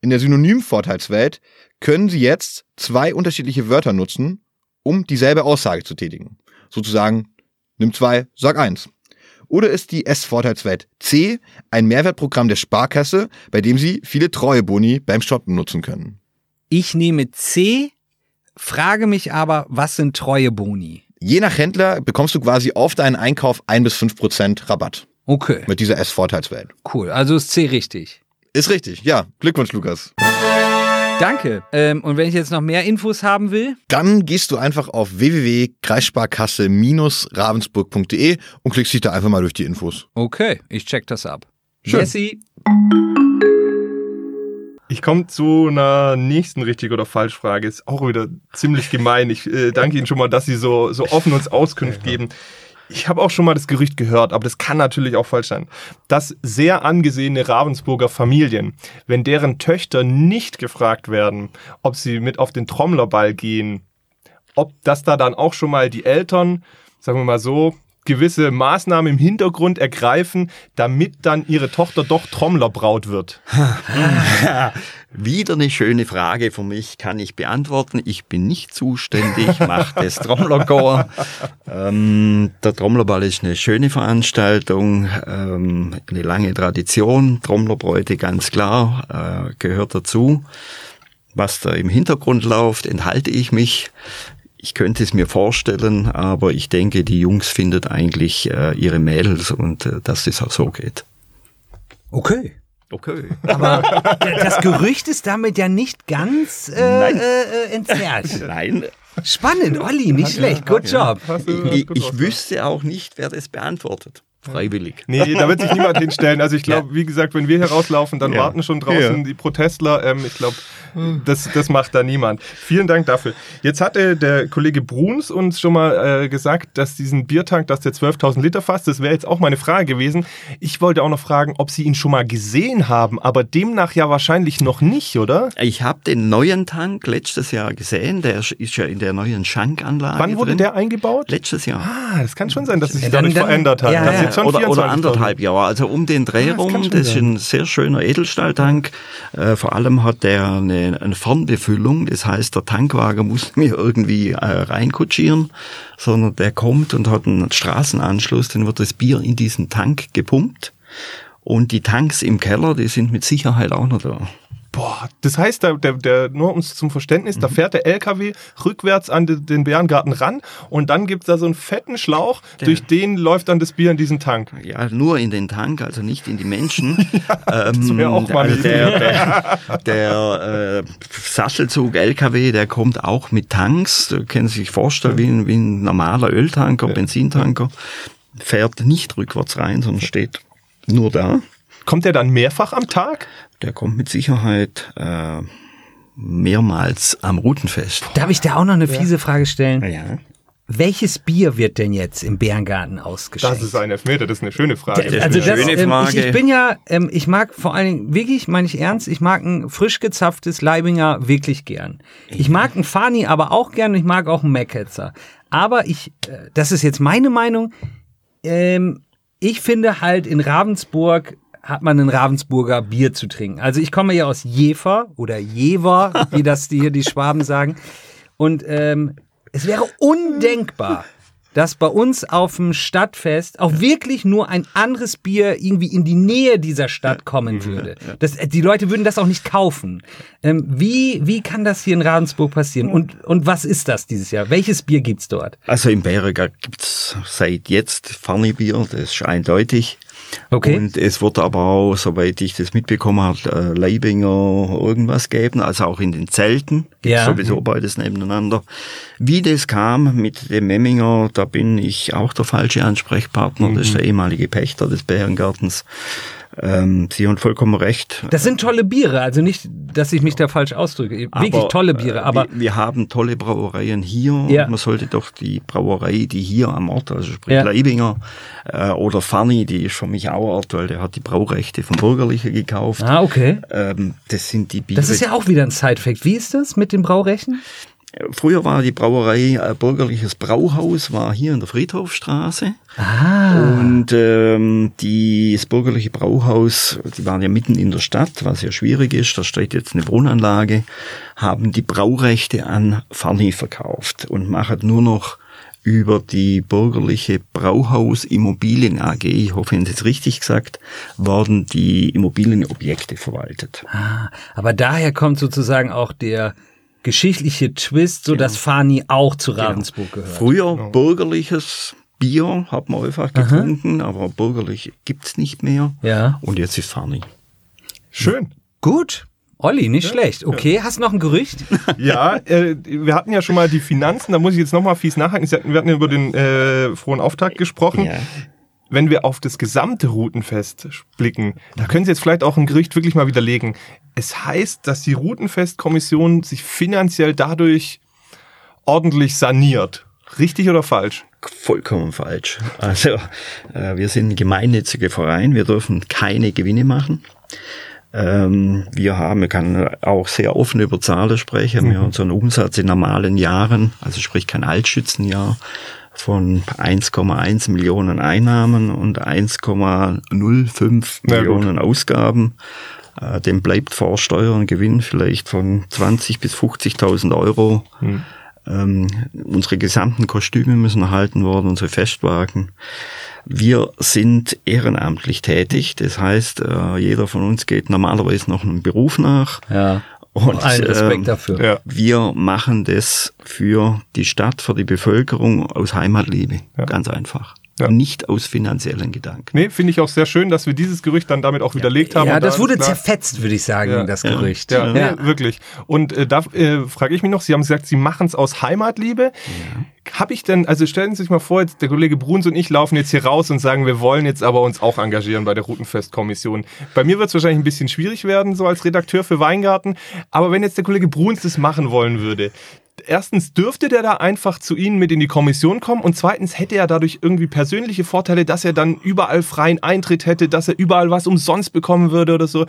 In der Synonym-Vorteilswelt können Sie jetzt zwei unterschiedliche Wörter nutzen, um dieselbe Aussage zu tätigen. Sozusagen, nimm zwei, sag eins. Oder ist die S-Vorteilswelt C ein Mehrwertprogramm der Sparkasse, bei dem Sie viele Treueboni beim Shoppen nutzen können? Ich nehme C, frage mich aber, was sind treue Boni? Je nach Händler bekommst du quasi auf deinen Einkauf ein bis fünf Prozent Rabatt Okay, mit dieser S-Vorteilswelt. cool. Also ist C richtig. Ist richtig, ja. Glückwunsch, Lukas. Danke. Ähm, und wenn ich jetzt noch mehr Infos haben will? Dann gehst du einfach auf www.kreissparkasse-ravensburg.de und klickst dich da einfach mal durch die Infos. Okay, ich check das ab. Schön. Jessie. Ich komme zu einer nächsten richtig oder falsch Frage. Ist auch wieder ziemlich gemein. Ich äh, danke Ihnen schon mal, dass Sie so, so offen uns Auskunft geben. Ich habe auch schon mal das Gerücht gehört, aber das kann natürlich auch falsch sein, dass sehr angesehene Ravensburger Familien, wenn deren Töchter nicht gefragt werden, ob sie mit auf den Trommlerball gehen, ob das da dann auch schon mal die Eltern, sagen wir mal so, gewisse Maßnahmen im Hintergrund ergreifen, damit dann ihre Tochter doch Trommlerbraut wird. Wieder eine schöne Frage für mich, kann ich beantworten. Ich bin nicht zuständig, mache das Trommlerchor. Ähm, der Trommlerball ist eine schöne Veranstaltung, ähm, eine lange Tradition. Trommlerbräute, ganz klar, äh, gehört dazu. Was da im Hintergrund läuft, enthalte ich mich. Ich könnte es mir vorstellen, aber ich denke, die Jungs findet eigentlich äh, ihre Mädels und äh, dass das auch so geht. Okay. Okay. Aber das Gerücht ist damit ja nicht ganz äh, Nein. äh, äh, entzerrt. Nein, Spannend, Olli, nicht schlecht. Good job. Ich, gut ich wüsste auch nicht, wer das beantwortet. Freiwillig. Nee, da wird sich niemand hinstellen. Also ich glaube, wie gesagt, wenn wir hier rauslaufen, dann Ja. warten schon draußen Ja. die Protestler. Ähm, ich glaube, das, das macht da niemand. Vielen Dank dafür. Jetzt hatte der Kollege Bruns uns schon mal äh, gesagt, dass diesen Biertank, dass der 12.000 Liter fasst, das wäre jetzt auch meine Frage gewesen. Ich wollte auch noch fragen, ob Sie ihn schon mal gesehen haben, aber demnach ja wahrscheinlich noch nicht, oder? Ich habe den neuen Tank letztes Jahr gesehen. Der ist ja in der neuen Schankanlage. Wann wurde drin. der eingebaut? Letztes Jahr. Ah, das kann schon sein, dass es sich dann- dadurch dann- verändert hat. ja, Das ist ja. jetzt schon oder, oder 24.000. anderthalb Jahre, also um den Dreh Ah, das rum. Das ist ein sehr schöner Edelstahltank. Äh, vor allem hat der eine, eine Fernbefüllung. Das heißt, der Tankwagen muss mir irgendwie äh, reinkutschieren, sondern der kommt und hat einen Straßenanschluss. Dann wird das Bier in diesen Tank gepumpt. Und die Tanks im Keller, die sind mit Sicherheit auch noch da. Boah, das heißt, der, der, der, nur uns zum Verständnis, Mhm. da fährt der LKW rückwärts an de, den Bärengarten ran und dann gibt's da so einen fetten Schlauch, durch den läuft dann das Bier in diesen Tank. Ja, nur in den Tank, also nicht in die Menschen. ähm, wär auch mal also der, der, der äh, Sattelzug LKW, der kommt auch mit Tanks. Du kannst sich vorstellen, wie ein, wie ein normaler Öltanker, Benzintanker. Fährt nicht rückwärts rein, sondern steht nur da. Kommt der dann mehrfach am Tag? Der kommt mit Sicherheit äh, mehrmals am Routenfest. Darf ich da auch noch eine fiese Frage stellen? Ja. Welches Bier wird denn jetzt im Bärengarten ausgeschenkt? Das ist ein Elfmeter, das ist eine schöne Frage. ist also eine das, schöne ähm, ich, Frage. ich bin ja, ähm, ich mag vor allen Dingen, wirklich, meine ich ernst, ich mag ein frisch gezapftes Leibinger wirklich gern. Ich mag ein Fani aber auch gern und ich mag auch einen Macketzer. Aber ich, äh, das ist jetzt meine Meinung, ähm, ich finde halt in Ravensburg hat man ein Ravensburger Bier zu trinken. Also ich komme ja aus Jever oder Jever, wie das die hier die Schwaben sagen. Und ähm, es wäre undenkbar, dass bei uns auf dem Stadtfest auch wirklich nur ein anderes Bier irgendwie in die Nähe dieser Stadt kommen würde. Das, die Leute würden das auch nicht kaufen. Ähm, wie, wie kann das hier in Ravensburg passieren? Und, und was ist das dieses Jahr? Welches Bier gibt's dort? Also im Berger gibt's seit jetzt Farnibier, das ist eindeutig. Okay. Und es wird aber auch, soweit ich das mitbekommen habe, äh, Leibinger irgendwas geben, also auch in den Zelten. Ja. Sowieso beides nebeneinander. Wie das kam mit dem Memminger, da bin ich auch der falsche Ansprechpartner. Das ist der ehemalige Pächter des Bärengartens. Ähm, Sie haben vollkommen recht. Das sind tolle Biere, also nicht, dass ich mich da falsch ausdrücke. Wirklich Aber, tolle Biere, äh, aber wir, wir haben tolle Brauereien hier. Ja. Man sollte doch die Brauerei, die hier am Ort, also sprich Ja. Leibinger äh, oder Fanny, die ist für mich auch Ort, weil der hat die Braurechte vom Bürgerlichen gekauft. ah, okay. Ähm, das sind die Biere. Das ist ja auch wieder ein Side-Fact. Wie ist das mit den Braurechten? Früher war die Brauerei äh, Bürgerliches Brauhaus, war hier in der Friedhofstraße. Ah. Und ähm, die, das bürgerliche Brauhaus, die waren ja mitten in der Stadt, was ja schwierig ist, da steht jetzt eine Wohnanlage, haben die Braurechte an Fanny verkauft und machen nur noch über die bürgerliche Brauhaus Immobilien AG, ich hoffe, ich habe es richtig gesagt, werden die Immobilienobjekte verwaltet. Ah, aber daher kommt sozusagen auch der geschichtliche Twist, so dass Fani auch zu Ravensburg gehört. Früher bürgerliches Bier hat man einfach getrunken, aber bürgerlich gibt's nicht mehr. Ja. Und jetzt ist Fanny. Schön. Gut. Olli, nicht schlecht. Okay, hast du noch ein Gerücht? Ja, äh, wir hatten ja schon mal die Finanzen, da muss ich jetzt nochmal fies nachhaken. Wir hatten ja über den äh, frohen Auftakt gesprochen. Ja. Wenn wir auf das gesamte Routenfest blicken, da können Sie jetzt vielleicht auch ein Gerücht wirklich mal widerlegen. Es heißt, dass die Routenfestkommission sich finanziell dadurch ordentlich saniert. Richtig oder falsch? Vollkommen falsch. Also äh, wir sind ein gemeinnütziger Verein, wir dürfen keine Gewinne machen. Ähm, wir haben, ich kann auch sehr offen über Zahlen sprechen. Wir haben so einen Umsatz in normalen Jahren, also sprich kein Altschützenjahr, von 1,1 Millionen Einnahmen und 1,05 Na gut. Millionen Ausgaben. Äh, dem bleibt vor Steuer und Gewinn vielleicht von 20 bis 50.000 Euro. Ähm, unsere gesamten Kostüme müssen erhalten werden, unsere Festwagen. Wir sind ehrenamtlich tätig. Das heißt, äh, jeder von uns geht normalerweise noch einem Beruf nach. Ja. Und Allen Respekt ähm, dafür. Ja. wir machen das für die Stadt, für die Bevölkerung aus Heimatliebe. Ja. Ganz einfach. Ja. Nicht aus finanziellen Gedanken. Nee, finde ich auch sehr schön, dass wir dieses Gerücht dann damit auch widerlegt haben. Ja, Und das da wurde zerfetzt, würde ich sagen, Ja. das Ja. Gerücht. Ja, Nee, wirklich. Und äh, da äh, frage ich mich noch, Sie haben gesagt, Sie machen es aus Heimatliebe. Habe ich denn, also stellen Sie sich mal vor, jetzt der Kollege Bruns und ich laufen jetzt hier raus und sagen, wir wollen jetzt aber uns auch engagieren bei der Routenfestkommission. Bei mir wird es wahrscheinlich ein bisschen schwierig werden, so als Redakteur für Weingarten. Aber wenn jetzt der Kollege Bruns das machen wollen würde, erstens dürfte der da einfach zu Ihnen mit in die Kommission kommen und zweitens hätte er dadurch irgendwie persönliche Vorteile, dass er dann überall freien Eintritt hätte, dass er überall was umsonst bekommen würde oder so.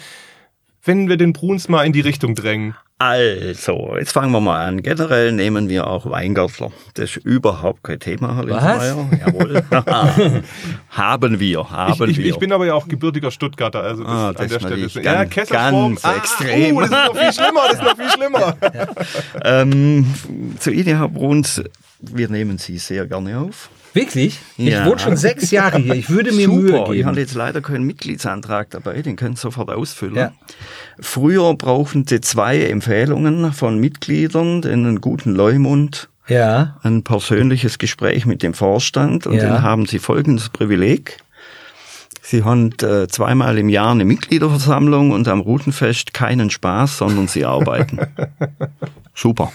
Wenn wir den Bruns mal in die Richtung drängen. Also, jetzt fangen wir mal an. Generell nehmen wir auch Weingärtler. Das ist überhaupt kein Thema, Herr Linsenmeier. Jawohl. haben wir, haben Ich, ich, wir. ich bin aber ja auch gebürtiger Stuttgarter, also das Ah, an das der ist Stelle. natürlich ja, ganz- ganz extrem. Uh, das ist noch viel schlimmer, das ist noch viel schlimmer. ähm, zu Ihnen, Herr Bruns, wir nehmen Sie sehr gerne auf. Wirklich? Ja. Ich wohne schon sechs Jahre hier. Ich würde mir Super. Mühe Ich habe geben. jetzt leider keinen Mitgliedsantrag dabei, den können Sie sofort ausfüllen. Ja. Früher brauchten Sie zwei Empfehlungen von Mitgliedern, einen guten Leumund, Ja. ein persönliches Gespräch mit dem Vorstand und Ja. dann haben Sie folgendes Privileg. Sie haben äh, zweimal im Jahr eine Mitgliederversammlung und am Routenfest keinen Spaß, sondern Sie arbeiten. Super.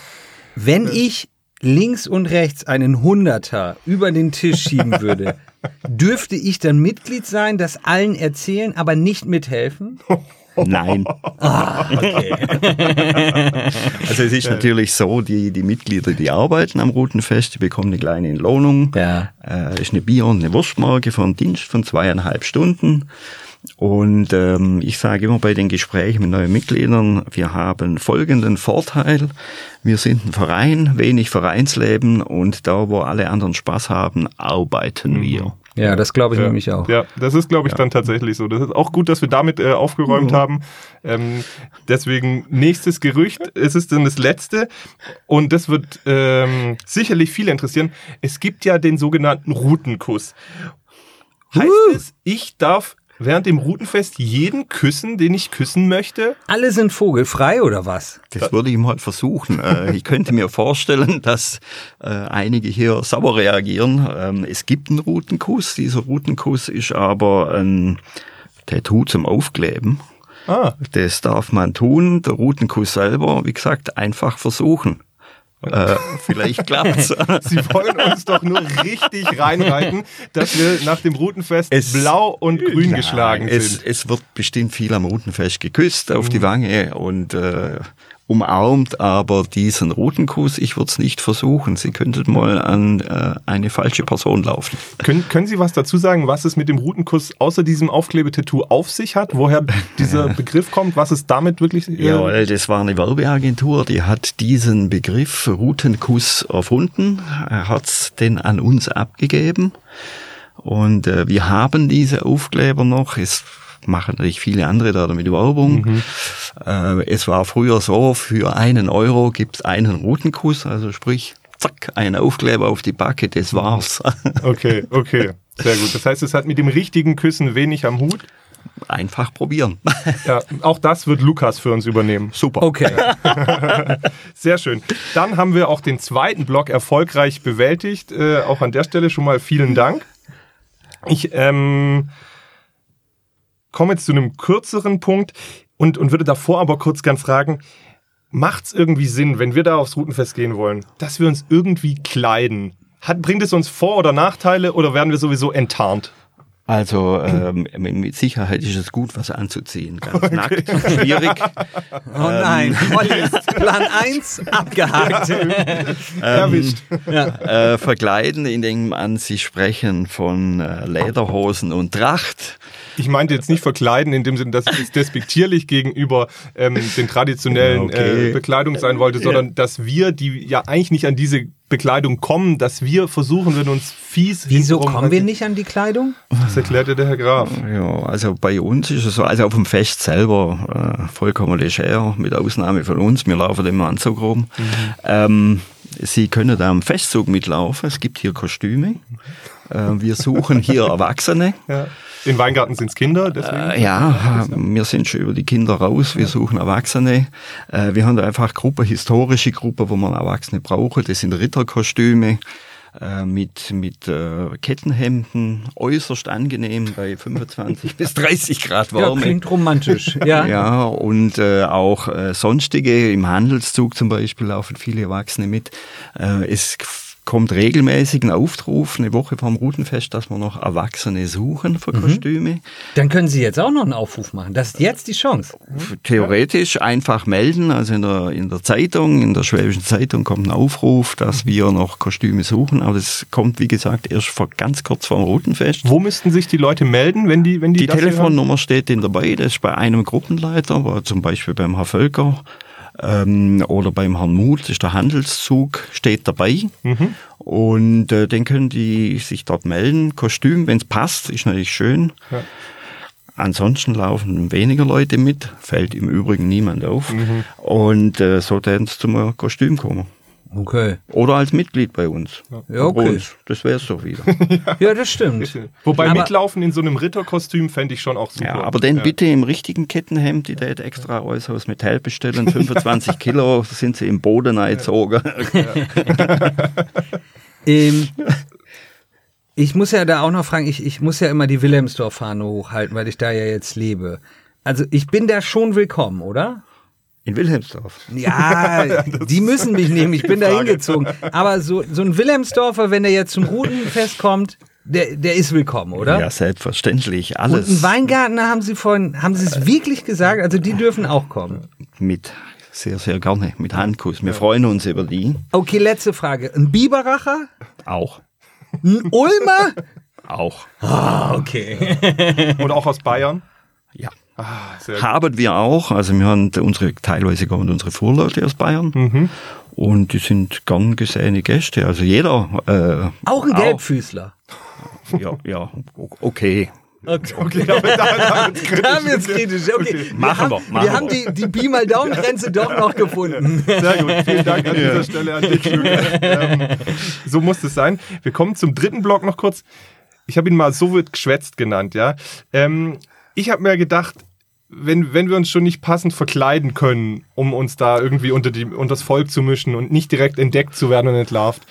Wenn ich links und rechts einen Hunderter über den Tisch schieben würde, dürfte ich dann Mitglied sein, das allen erzählen, aber nicht mithelfen? Nein. also es ist natürlich so, die, die Mitglieder, die arbeiten am Routenfest, die bekommen eine kleine Entlohnung. Ja. Äh, ist eine Bier- und eine Wurstmarke für einen Dienst von zweieinhalb Stunden. Und ähm, ich sage immer bei den Gesprächen mit neuen Mitgliedern, wir haben folgenden Vorteil. Wir sind ein Verein, wenig Vereinsleben und da, wo alle anderen Spaß haben, arbeiten wir. Ja, das glaube ich nämlich auch. Ja, das ist, glaube ich, dann tatsächlich so. Das ist auch gut, dass wir damit äh, aufgeräumt haben. Ähm, deswegen nächstes Gerücht, es ist dann das letzte und das wird ähm, sicherlich viele interessieren. Es gibt ja den sogenannten Routenkuss. Heißt es, ich darf während dem Routenfest jeden küssen, den ich küssen möchte? Alle sind vogelfrei oder was? Das würde ich mal versuchen. Äh, ich könnte mir vorstellen, dass äh, einige hier sauer reagieren. Ähm, es gibt einen Routenkuss. Dieser Routenkuss ist aber ein Tattoo zum Aufkleben. Ah, Das darf man tun. Der Routenkuss selber, wie gesagt, einfach versuchen. Äh, vielleicht klappt's. Sie wollen uns doch nur richtig reinreiten, dass wir nach dem Routenfest Es- blau und grün Nein, geschlagen es, sind. es wird bestimmt viel am Routenfest geküsst auf die Wange und äh, umarmt, aber diesen Routenkuss, ich würde es nicht versuchen. Sie könnten mal an äh, eine falsche Person laufen. Können, können Sie was dazu sagen, was es mit dem Routenkuss außer diesem Aufklebetattoo auf sich hat? Woher dieser Begriff kommt? Was es damit wirklich... äh, Ja, das war eine Werbeagentur, die hat diesen Begriff Routenkuss erfunden, er hat's denn an uns abgegeben und äh, wir haben diese Aufkleber noch. Es machen natürlich viele andere da damit Werbung. Äh, es war früher so, für einen Euro gibt's einen Routenkuss, also sprich, zack, ein Aufkleber auf die Backe, das war's. Okay, okay. Sehr gut. Das heißt, es hat mit dem richtigen Küssen wenig am Hut. Einfach probieren. Ja, auch das wird Lukas für uns übernehmen. Super. Okay. Sehr schön. Dann haben wir auch den zweiten Block erfolgreich bewältigt. Äh, auch an der Stelle schon mal vielen Dank. Ich ähm, komme jetzt zu einem kürzeren Punkt und, und würde davor aber kurz gern fragen, macht es irgendwie Sinn, wenn wir da aufs Routenfest gehen wollen, dass wir uns irgendwie kleiden? Hat, bringt es uns Vor- oder Nachteile oder werden wir sowieso enttarnt? Also ähm, mit Sicherheit ist es gut, was anzuziehen. Ganz nackt, schwierig. Oh nein, Olli, Plan 1 abgehakt. Erwischt. äh, verkleiden, indem man sie sprechen von äh, Lederhosen und Tracht. Ich meinte jetzt nicht verkleiden, in dem Sinne, dass es despektierlich gegenüber ähm, den traditionellen Okay. äh, Bekleidung sein wollte, sondern dass wir, die ja eigentlich nicht an diese Bekleidung kommen, dass wir versuchen würden, uns fies. Wieso kommen wir nicht an die Kleidung? Das erklärte der Herr Graf. Ja, also bei uns ist es so, also auf dem Fest selber äh, vollkommen leger, mit Ausnahme von uns, wir laufen immer Anzug rum. Ähm, Sie können da am Festzug mitlaufen, es gibt hier Kostüme. Äh, wir suchen hier Erwachsene. Ja. In Weingarten sind es Kinder, deswegen. Äh, ja, wir sind schon über die Kinder raus, wir suchen Erwachsene. Äh, wir haben da einfach Gruppe, historische Gruppe, wo man Erwachsene brauchen. Das sind Ritterkostüme äh, mit, mit äh, Kettenhemden, äußerst angenehm bei 25 bis 30 Grad Ja, Wärme. klingt romantisch. Ja. Ja, und äh, auch äh, sonstige, im Handelszug zum Beispiel laufen viele Erwachsene mit. Äh, es kommt regelmäßig ein Aufruf, eine Woche vorm Routenfest, dass wir noch Erwachsene suchen für Kostüme. Dann können Sie jetzt auch noch einen Aufruf machen. Das ist jetzt die Chance. Theoretisch einfach melden, also in der, in der Zeitung, in der Schwäbischen Zeitung kommt ein Aufruf, dass wir noch Kostüme suchen, aber das kommt, wie gesagt, erst vor ganz kurz vor dem Routenfest. Wo müssten sich die Leute melden, wenn die, wenn die, Die das hier hören? Telefonnummer steht in dabei, das ist bei einem Gruppenleiter, aber zum Beispiel beim Herrn Völker ähm, oder beim Herrn Muth, das ist der Handelszug, steht dabei. Mhm. Und äh, den können die sich dort melden. Kostüm, wenn es passt, ist natürlich schön. Ja. Ansonsten laufen weniger Leute mit, fällt im Übrigen niemand auf. Mhm. Und äh, so sie zum Kostüm kommen. Okay. Oder als Mitglied bei uns. Ja, okay. Und das wäre es so wieder. Ja, das stimmt. Wobei Aber- mitlaufen in so einem Ritterkostüm fände ich schon auch super. Ja, aber den bitte im richtigen Kettenhemd, die der extra alles aus Metall bestellen, 25 Kilo sind sie im Boden eingezogen. Ähm, ich muss ja da auch noch fragen, ich, ich muss ja immer die Wilhelmsdorf-Fahne hochhalten, weil ich da ja jetzt lebe. Also ich bin da schon willkommen, oder? In Wilhelmsdorf. Ja, die müssen mich nehmen, ich bin da hingezogen. Aber so, so ein Wilhelmsdorfer, wenn er jetzt zum Routenfest kommt, der, der ist willkommen, oder? Ja, selbstverständlich. Und Alles einen Weingärtner haben Sie vorhin, haben Sie es wirklich gesagt? Also die dürfen auch kommen. mit sehr, sehr gerne, mit Handkuss. Wir freuen uns über die. Okay, letzte Frage. Ein Biberacher? Auch. Ein Ulmer? Auch. Ah, okay. Und auch aus Bayern? Ja. Ah. Haben wir auch. Also wir haben unsere, teilweise kommen unsere Vorleute aus Bayern. Mhm. Und die sind gern gesehene Gäste. Also jeder. Äh, Auch ein Gelbfüßler. Ja, ja, o- okay. Okay, da, da, da kritisch. Da wird's kritisch. Okay. Machen wir, haben, machen wir haben wir. die, die Pi mal Daumen-Grenze doch noch gefunden. Sehr gut, vielen Dank an dieser Stelle an dich. Ähm, so muss es sein. Wir kommen zum dritten Block noch kurz. Ich habe ihn mal so wird geschwätzt genannt, ja. Ähm, ich habe mir gedacht, wenn, wenn wir uns schon nicht passend verkleiden können, um uns da irgendwie unter, die, unter das Volk zu mischen und nicht direkt entdeckt zu werden und entlarvt,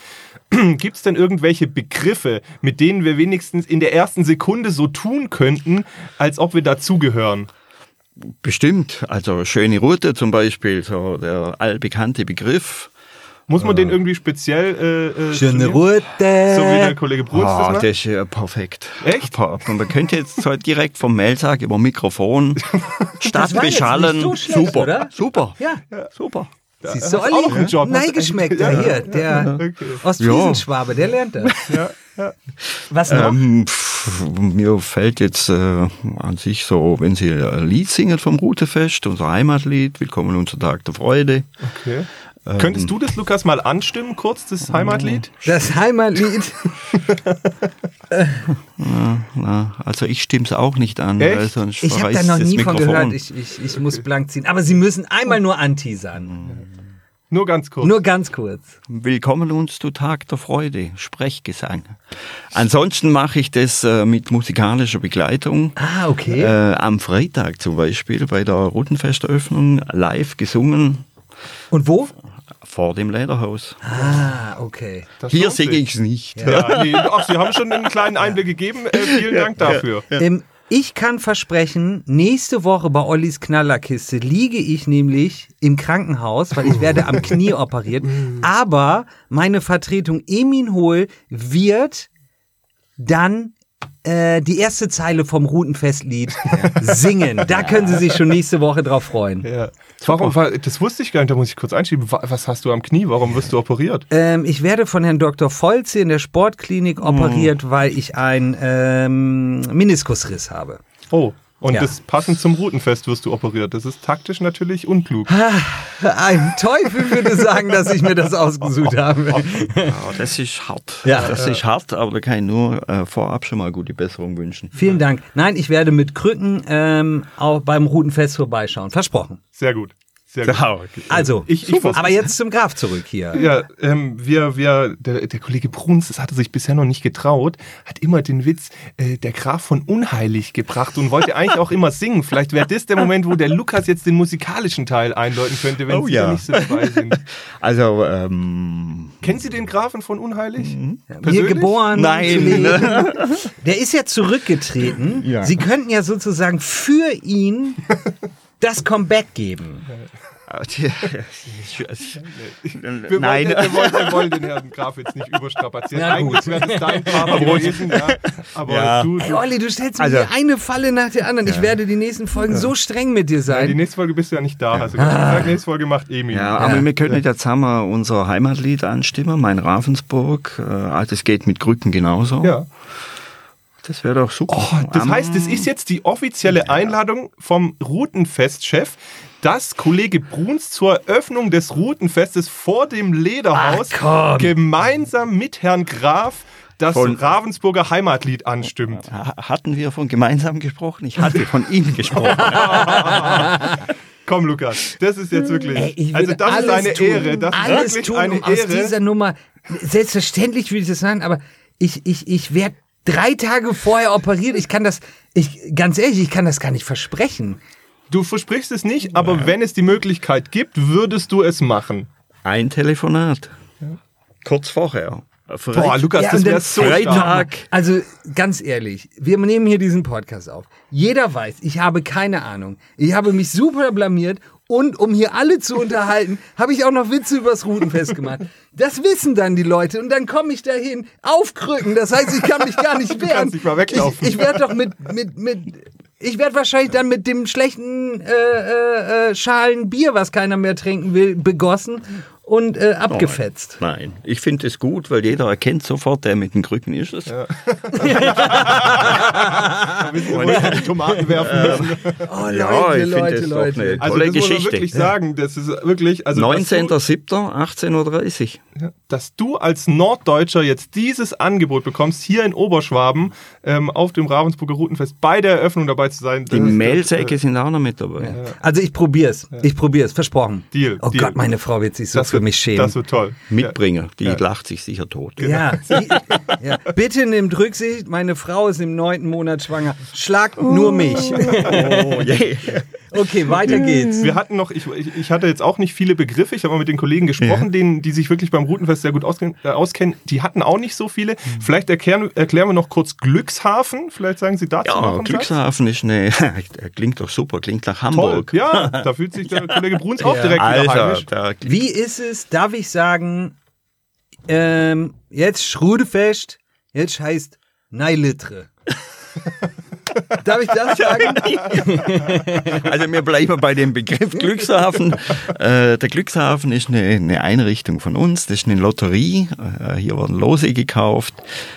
gibt es denn irgendwelche Begriffe, mit denen wir wenigstens in der ersten Sekunde so tun könnten, als ob wir dazugehören? Bestimmt. Also schöne Route zum Beispiel, so der allbekannte Begriff. Muss man den irgendwie speziell äh, äh, Schöne? Route. So wie der Kollege Bruns das Ah, macht? das ist ja perfekt. Echt? Und man könnte jetzt halt direkt vom Mailsack über Mikrofon jetzt beschallen. nicht so schlecht, super, oder? super, Ja. super. Du, Hast auch einen Job. Neigeschmeckter Ja. hier, der Okay. Ostfriesenschwabe, der lernt das. Was noch? Ähm, pff, mir fällt jetzt äh, an sich so, wenn Sie ein Lied singen vom Routefest, unser Heimatlied, Willkommen unser Tag der Freude. Okay. Könntest du das, Lukas, mal anstimmen, kurz, das Heimatlied? Das Heimatlied. Na, also ich stimm's auch nicht an, Echt? weil sonst Ich habe da noch nie von gehört. Ich, ich, ich muss blank ziehen. Aber Sie müssen einmal nur anteasern. Nur ganz kurz. Nur ganz kurz. Willkommen uns zu Tag der Freude, Sprechgesang. Ansonsten mache ich das äh, mit musikalischer Begleitung. Ah, okay. Äh, am Freitag zum Beispiel bei der Routenfesteröffnung live gesungen Und wo? Vor dem Lederhaus. Ah, okay. Das Hier singe sich. ich's nicht. Ja, nee, ach, Sie haben schon einen kleinen Einblick gegeben. Äh, vielen Dank dafür. Ähm, ich kann versprechen, nächste Woche bei Ollis Knallerkiste liege ich nämlich im Krankenhaus, weil ich werde am Knie operiert. Aber meine Vertretung Emin Hohl wird dann äh, die erste Zeile vom Routenfestlied singen. Da können Sie sich schon nächste Woche drauf freuen. Ja. Warum, war- das wusste ich gar nicht, da muss ich kurz einschieben. Wa- Was hast du am Knie? Warum wirst du operiert? Ähm, ich werde von Herrn Dr. Volze in der Sportklinik operiert, weil ich einen ähm, Meniskusriss habe. Oh. Und Ja. das passend zum Routenfest wirst du operiert. Das ist taktisch natürlich unklug. Ein Teufel würde sagen, dass ich mir das ausgesucht habe. Ja, das ist hart. Ja. Das ist hart, aber da kann ich nur äh, vorab schon mal gute Besserung wünschen. Vielen Dank. Nein, ich werde mit Krücken ähm, auch beim Routenfest vorbeischauen. Versprochen. Sehr gut. Sehr gut. Also, Ich- ich aber jetzt zum Graf zurück hier. Ja, ähm, wir, wir, der, der Kollege Bruns, das hat er sich bisher noch nicht getraut, hat immer den Witz, äh, der Graf von Unheilig gebracht und wollte eigentlich auch immer singen. Vielleicht wäre das der Moment, wo der Lukas jetzt den musikalischen Teil einläuten könnte, wenn Oh Sie ja. nicht so dabei sind. Also, ähm, Kennen Sie den Grafen von Unheilig? Hier Persönlich? geboren. Nein. Der ist ja zurückgetreten. Ja. Sie könnten ja sozusagen für ihn das Comeback geben. Wir Nein. Wollen, wir, wollen, wir wollen den Herrn Graf jetzt nicht überstrapazieren. Na gut. Eigentlich wäre das dein Part gewesen, ja. Aber Ja. du, du Olli, du stellst mir Also- eine Falle nach der anderen. Ich werde die nächsten Folgen so streng mit dir die sein. nächste Folge bist du ja nicht da. Hast du gesagt, nächste Folge macht Emil. Ja, aber wir können jetzt zusammen unser Heimatlied anstimmen, mein Ravensburg. Äh, ah, das geht mit Krücken genauso. ja. Das wäre doch super. Oh, das heißt, das ist jetzt die offizielle Einladung vom Routenfestchef, dass Kollege Bruns zur Eröffnung des Routenfestes vor dem Lederhaus Ach, gemeinsam mit Herrn Graf das Von- Ravensburger Heimatlied anstimmt. Ha- Hatten wir von gemeinsam gesprochen? Ich hatte von ihm gesprochen. Komm, Lukas, das ist jetzt wirklich. Ey, also, das ist eine tun, Ehre. Das ist wirklich tun, eine um aus Ehre. dieser Nummer. Selbstverständlich würde ich das sagen, aber ich, ich, ich werde drei Tage vorher operiert. Ich kann das, ich, ganz ehrlich, ich kann das gar nicht versprechen. Du versprichst es nicht, aber wenn es die Möglichkeit gibt, würdest du es machen. Ein Telefonat. Kurz vorher. Boah, Lukas, Ja, das wäre so stark. Freitag. Also ganz ehrlich, wir nehmen hier diesen Podcast auf. Jeder weiß, ich habe keine Ahnung. Ich habe mich super blamiert Und um hier alle zu unterhalten, habe ich auch noch Witze übers Routenfest gemacht. Das wissen dann die Leute und dann komme ich dahin auf Krücken. Das heißt, ich kann mich gar nicht wehren. kannst nicht mal weglaufen. Ich, ich werde doch mit, mit, mit, ich werde wahrscheinlich dann mit dem schlechten äh, äh, äh, Schalen Bier, was keiner mehr trinken will, begossen und äh, abgefetzt. Nein, ich finde es gut, weil jeder erkennt sofort, der mit den Krücken ist es. Wir die Tomaten werfen müssen. Oh, Leute, Ja, ich finde Leute, es doch Leute. eine Also tolle das muss man Geschichte. wirklich sagen, das ist wirklich, also dass du- 19.07.18.30 Uhr. Dass du als Norddeutscher jetzt dieses Angebot bekommst, hier in Oberschwaben ähm, auf dem Ravensburger Routenfest bei der Eröffnung dabei zu sein. Die ist- Mehlsäcke sind auch noch mit dabei. Also ich probier's. Ich probier's, versprochen. Deal, Oh Deal. Gott, meine Frau wird sich so das für wird, mich schämen. Das wird toll. Mitbringer, die lacht sich sicher tot. Ja, sie, ja, bitte nehmt Rücksicht, meine Frau ist im neunten Monat schwanger. Schlag nur mich. Oh je. Okay, weiter geht's. Wir hatten noch, ich, ich ich hatte jetzt auch nicht viele Begriffe, ich habe mal mit den Kollegen gesprochen, denen, die sich wirklich beim Routenfest sehr gut auskennen, äh, auskennen. Die hatten auch nicht so viele. Vielleicht erklären, erklären wir noch kurz Glückshafen. Vielleicht sagen Sie dazu noch Ja, einen Satz? Glückshafen ist eine, klingt doch super, klingt nach Toll. Hamburg. Ja, da fühlt sich der Kollege Bruns auch Ja. direkt wieder Alter, heimisch. da, Wie ist es, darf ich sagen, ähm, jetzt Schrudefest, jetzt heißt Neilitre. darf ich das sagen? Also wir bleiben bei dem Begriff Glückshafen. Äh, der Glückshafen ist eine, eine Einrichtung von uns, das ist eine Lotterie. Äh, hier werden Lose gekauft.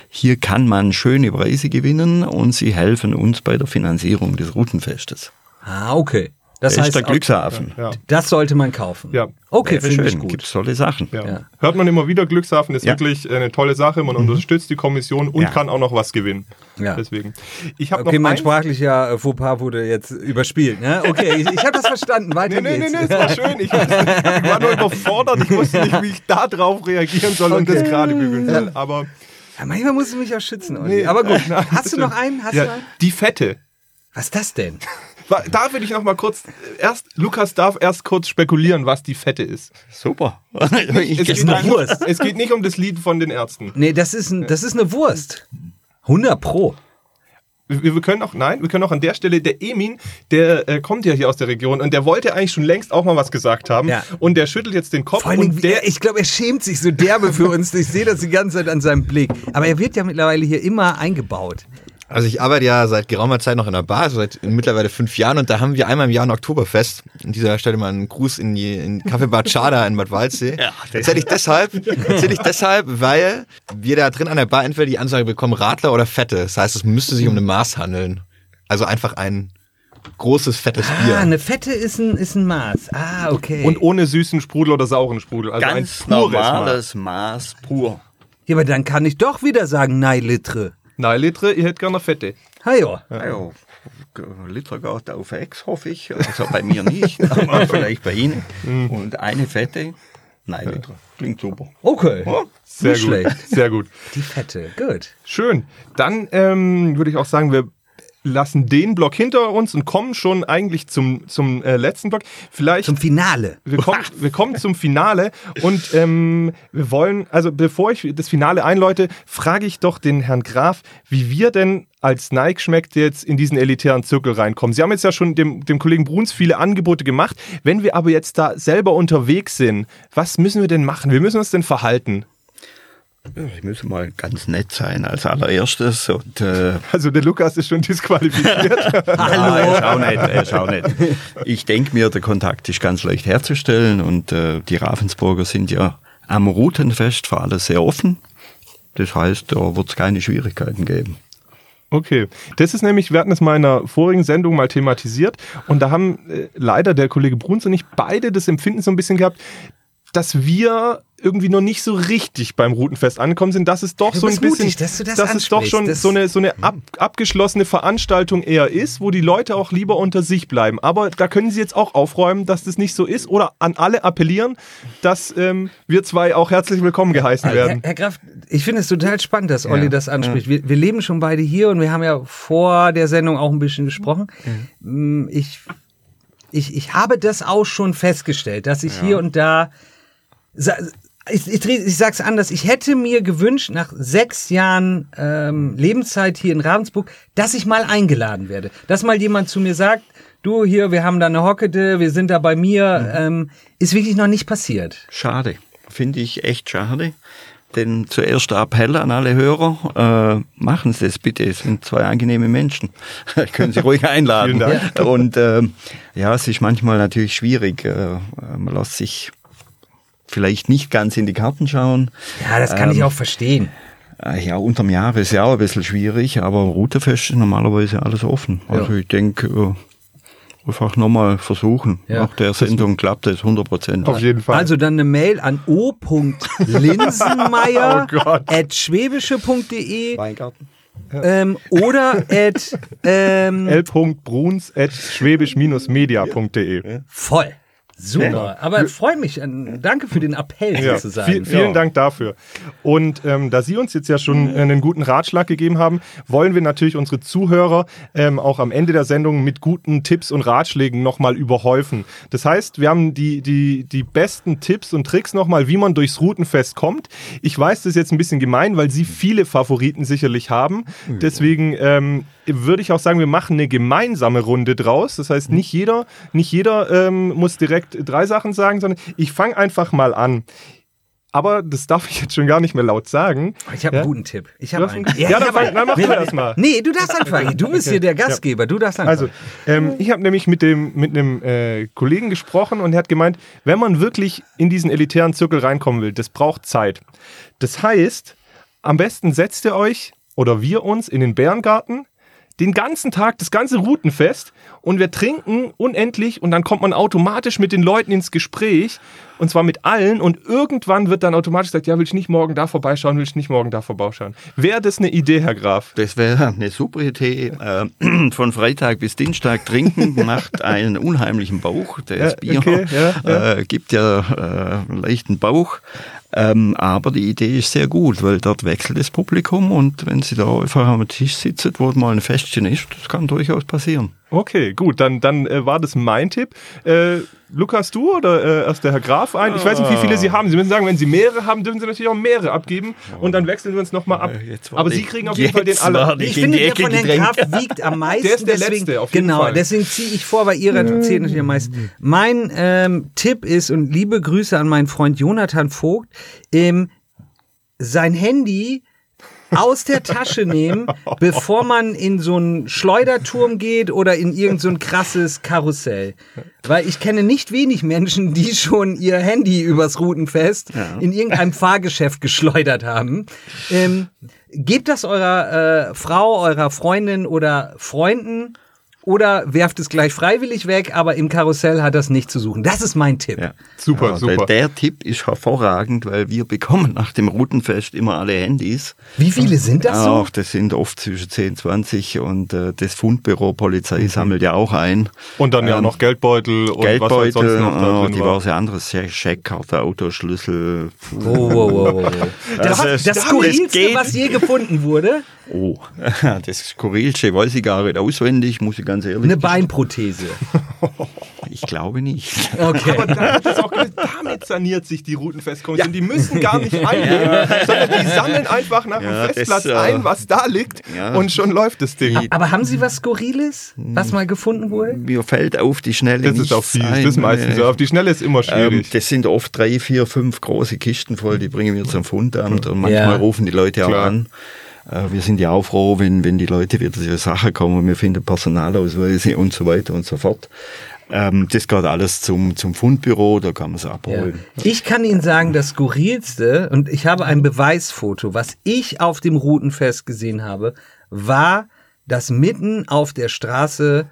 Hier kann man schöne Preise gewinnen und sie helfen uns bei der Finanzierung des Routenfestes. Ah, okay. Das ist heißt, der Glückshafen. Ja. das sollte man kaufen. Ja. Okay, finde ich schön, gut. Gibt's tolle Sachen. Ja. Ja. Hört man immer wieder, Glückshafen ist Ja. wirklich eine tolle Sache. Man unterstützt die Kommission und Ja. kann auch noch was gewinnen. Ja. Deswegen. Ich habe Okay, noch mein eins- sprachlicher äh, Fauxpas wurde jetzt überspielt. Ne? Okay, ich, ich habe das verstanden. Weiter Nee, nee, nee, geht's. nee, es war schön. Ich, ich war nur überfordert. Ich wusste nicht, wie ich da drauf reagieren soll und das gerade bügeln soll. Aber Ja, manchmal musst du mich auch schützen, Olli. Nee, Aber gut, nein, hast du noch einen? Hast ja, du einen? die Fette. Was ist das denn? Da will ich noch mal kurz, erst, Lukas darf erst kurz spekulieren, was die Fette ist. Super. Es Ich geht, eine nicht, Wurst. es geht nicht um das Lied von den Ärzten. Nee, das ist, ein, das ist eine Wurst. 100 Pro. Wir, wir können auch, nein, wir können auch an der Stelle, der Emin, der äh, kommt ja hier aus der Region und der wollte eigentlich schon längst auch mal was gesagt haben. Ja. Und der schüttelt jetzt den Kopf Vor Dingen, und der, er, ich glaube, er schämt sich so derbe für uns. Ich sehe das die ganze Zeit an seinem Blick. Aber er wird ja mittlerweile hier immer eingebaut. Also ich arbeite ja seit geraumer Zeit noch in einer Bar, also seit mittlerweile fünf Jahren und da haben wir einmal im Jahr ein Oktoberfest. An dieser Stelle mal einen Gruß in die in Kaffeebar Chada in Bad Waldsee. Ja, erzähle ich deshalb, erzähle ich deshalb, weil wir da drin an der Bar entweder die Ansage bekommen Radler oder Fette. Das heißt, es müsste sich um eine Maß handeln. Also einfach ein großes fettes Ah, Bier. eine Fette ist ein, ist ein Maß. Ah, okay. und ohne süßen Sprudel oder sauren Sprudel. Also Ganz ein pures Maß. normales Maß pur. ja, aber dann kann ich doch wieder sagen, nein, Litre. Nein, Litre, ihr hättet gerne Fette. Hajo. Ja, Liter geht auf Ex, hoffe ich. Also bei mir nicht, aber vielleicht bei Ihnen. Und eine Fette, nein, Liter. Klingt super. Okay. Sehr Nicht gut. schlecht. Sehr gut. Die Fette. Gut. Schön. Dann ähm, würde ich auch sagen, wir lassen den Block hinter uns und kommen schon eigentlich zum, zum äh, letzten Block. Vielleicht. Zum Finale. wir kommen, wir kommen zum Finale und ähm, wir wollen, also bevor ich das Finale einläute, frage ich doch den Herrn Graf, wie wir denn als Nike schmeckt jetzt in diesen elitären Zirkel reinkommen. Sie haben jetzt ja schon dem, dem Kollegen Bruns viele Angebote gemacht. Wenn wir aber jetzt da selber unterwegs sind, was müssen wir denn machen? Wie müssen wir uns denn verhalten? Ich muss mal ganz nett sein als allererstes. Und, äh, Also der Lukas ist schon disqualifiziert. Hallo. Er ist auch nicht, er ist auch nicht. Ich denke mir, der Kontakt ist ganz leicht herzustellen und äh, die Ravensburger sind ja am Routenfest für alles sehr offen. Das heißt, da wird es keine Schwierigkeiten geben. Okay, das ist nämlich, wir hatten es mal in einer vorigen Sendung mal thematisiert und da haben äh, leider der Kollege Bruns und ich beide das Empfinden so ein bisschen gehabt, dass wir irgendwie noch nicht so richtig beim Routenfest angekommen sind, dass es doch Du so ein bisschen, mutig, dass du das es doch schon Das- so eine, so eine ab, abgeschlossene Veranstaltung eher ist, wo die Leute auch lieber unter sich bleiben. Aber da können sie jetzt auch aufräumen, dass das nicht so ist oder an alle appellieren, dass ähm, wir zwei auch herzlich willkommen geheißen Herr, werden. Herr Graf, ich finde es total spannend, dass Olli Ja. das anspricht. Wir, wir leben schon beide hier und wir haben ja vor der Sendung auch ein bisschen gesprochen. Mm, Ich, ich, ich habe das auch schon festgestellt, dass ich hier und da. Ich, ich, ich sag's anders, ich hätte mir gewünscht, nach sechs Jahren ähm, Lebenszeit hier in Ravensburg, dass ich mal eingeladen werde. Dass mal jemand zu mir sagt, du hier, wir haben da eine Hockete, wir sind da bei mir, ähm, ist wirklich noch nicht passiert. Schade. Finde ich echt schade. Denn zuerst der Appell an alle Hörer, äh, machen Sie das bitte, es sind zwei angenehme Menschen. Können Sie ruhig einladen. Und ähm, ja, es ist manchmal natürlich schwierig. Äh, man lässt sich vielleicht nicht ganz in die Karten schauen. Ja, das kann ich auch verstehen. Äh, Ja, unterm Jahr ist ja auch ein bisschen schwierig, aber Routefest ist normalerweise alles offen. Also ich denke, äh, einfach nochmal versuchen. Ja. Nach der Sendung klappt es 100 Prozent. Auf jeden Fall. Also dann eine Mail an o.linsenmeier Oh Gott. at schwäbische.de Weingarten. ähm, oder at ähm, l.bruns.schwäbisch-media.de. voll. Super. Aber freut mich. an- Danke für den Appell Ja, sozusagen. viel, vielen Dank dafür. Und ähm, da Sie uns jetzt ja schon einen guten Ratschlag gegeben haben, wollen wir natürlich unsere Zuhörer ähm, auch am Ende der Sendung mit guten Tipps und Ratschlägen nochmal überhäufen. Das heißt, wir haben die, die, die besten Tipps und Tricks nochmal, wie man durchs Routenfest kommt. Ich weiß, das ist jetzt ein bisschen gemein, weil Sie viele Favoriten sicherlich haben. Deswegen ähm, würde ich auch sagen, wir machen eine gemeinsame Runde draus. Das heißt, nicht jeder, nicht jeder ähm, muss direkt drei Sachen sagen, sondern ich fange einfach mal an. Aber das darf ich jetzt schon gar nicht mehr laut sagen. Ich habe Ja? einen guten Tipp. Ich habe einen. einen- Ja, dann fang- dann mach du das mal. Nee, du darfst anfangen. Du bist hier der Gastgeber. Du darfst anfangen. Also, ähm, ich habe nämlich mit dem mit einem äh, Kollegen gesprochen und er hat gemeint, wenn man wirklich in diesen elitären Zirkel reinkommen will, das braucht Zeit. Das heißt, am besten setzt ihr euch oder wir uns in den Bärengarten den ganzen Tag, das ganze Routenfest und wir trinken unendlich und dann kommt man automatisch mit den Leuten ins Gespräch und zwar mit allen und irgendwann wird dann automatisch gesagt, ja, will ich nicht morgen da vorbeischauen, will ich nicht morgen da vorbeischauen. Wäre das eine Idee, Herr Graf? Das wäre eine super Idee. Äh, von Freitag bis Dienstag trinken macht einen unheimlichen Bauch. Das Ja, Bier okay, ja, Äh, gibt ja äh, einen leichten Bauch. Ähm, aber die Idee ist sehr gut, weil dort wechselt das Publikum und wenn Sie da einfach am Tisch sitzen, wo mal ein Festchen ist, das kann durchaus passieren. Okay, gut, dann, dann äh, war das mein Tipp. Äh, Lukas, du oder äh, erst der Herr Graf ein? Ich weiß nicht, wie viele Sie haben. Sie müssen sagen, wenn Sie mehrere haben, dürfen Sie natürlich auch mehrere abgeben und dann wechseln wir uns nochmal ab. Äh, Aber Sie kriegen auf jeden Fall den aller. Ich in finde, der von Herrn. Graf wiegt am meisten. Der ist der deswegen, Letzte, auf jeden genau, Fall. deswegen ziehe ich vor, weil Ihre zählt natürlich am meisten. Mein ähm, Tipp ist, und liebe Grüße an meinen Freund Jonathan Vogt, ähm, sein Handy aus der Tasche nehmen, bevor man in so einen Schleuderturm geht oder in irgend so ein krasses Karussell. Weil ich kenne nicht wenig Menschen, die schon ihr Handy übers Routenfest in irgendeinem Fahrgeschäft geschleudert haben. Ähm, gebt das eurer äh, Frau, eurer Freundin oder Freunden oder werft es gleich freiwillig weg, aber im Karussell hat das nicht zu suchen. Das ist mein Tipp. Ja. Super, Ja, super. Der, der Tipp ist hervorragend, weil wir bekommen nach dem Routenfest immer alle Handys. Wie viele sind das so? Ach, das sind oft zwischen 10, 20 und äh, das Fundbüro Polizei sammelt ja auch ein. Und dann ja Ähm, noch Geldbeutel und was halt Geldbeutel, sonst noch da äh, drin war. diverse anderes, Scheck- Scheckkarte, Autoschlüssel. Wow, wow, wow. Das, das das Skurrilste, was je gefunden wurde, Oh, das Skurrilste weiß ich gar nicht auswendig, muss ich ganz ehrlich eine Beinprothese. Ich glaube nicht. Okay. Aber da hat es auch damit saniert sich die Routenfestkommission. Die müssen gar nicht einnehmen, sondern die sammeln einfach nach Ja, dem das, Festplatz äh, ein, was da liegt ja. und schon läuft das Ding. Aber haben Sie was Skurriles, was mal gefunden wurde? Mir fällt auf die Schnelle Das ist auch ein. das ist meistens so. Auf die Schnelle ist immer Ähm, schwierig. das sind oft drei, vier, fünf große Kisten voll, die bringen wir zum Fundamt und manchmal Ja. rufen die Leute auch Klar. an. Äh, Wir sind ja auch froh, wenn, wenn die Leute wieder zur Sache kommen, wir finden Personalausweise und so weiter und so fort. Ähm, das geht alles zum, zum Fundbüro, da kann man es Ja. abholen. Ich kann Ihnen sagen, das Skurrilste, und ich habe ein Beweisfoto, was ich auf dem Routenfest gesehen habe, war, dass mitten auf der Straße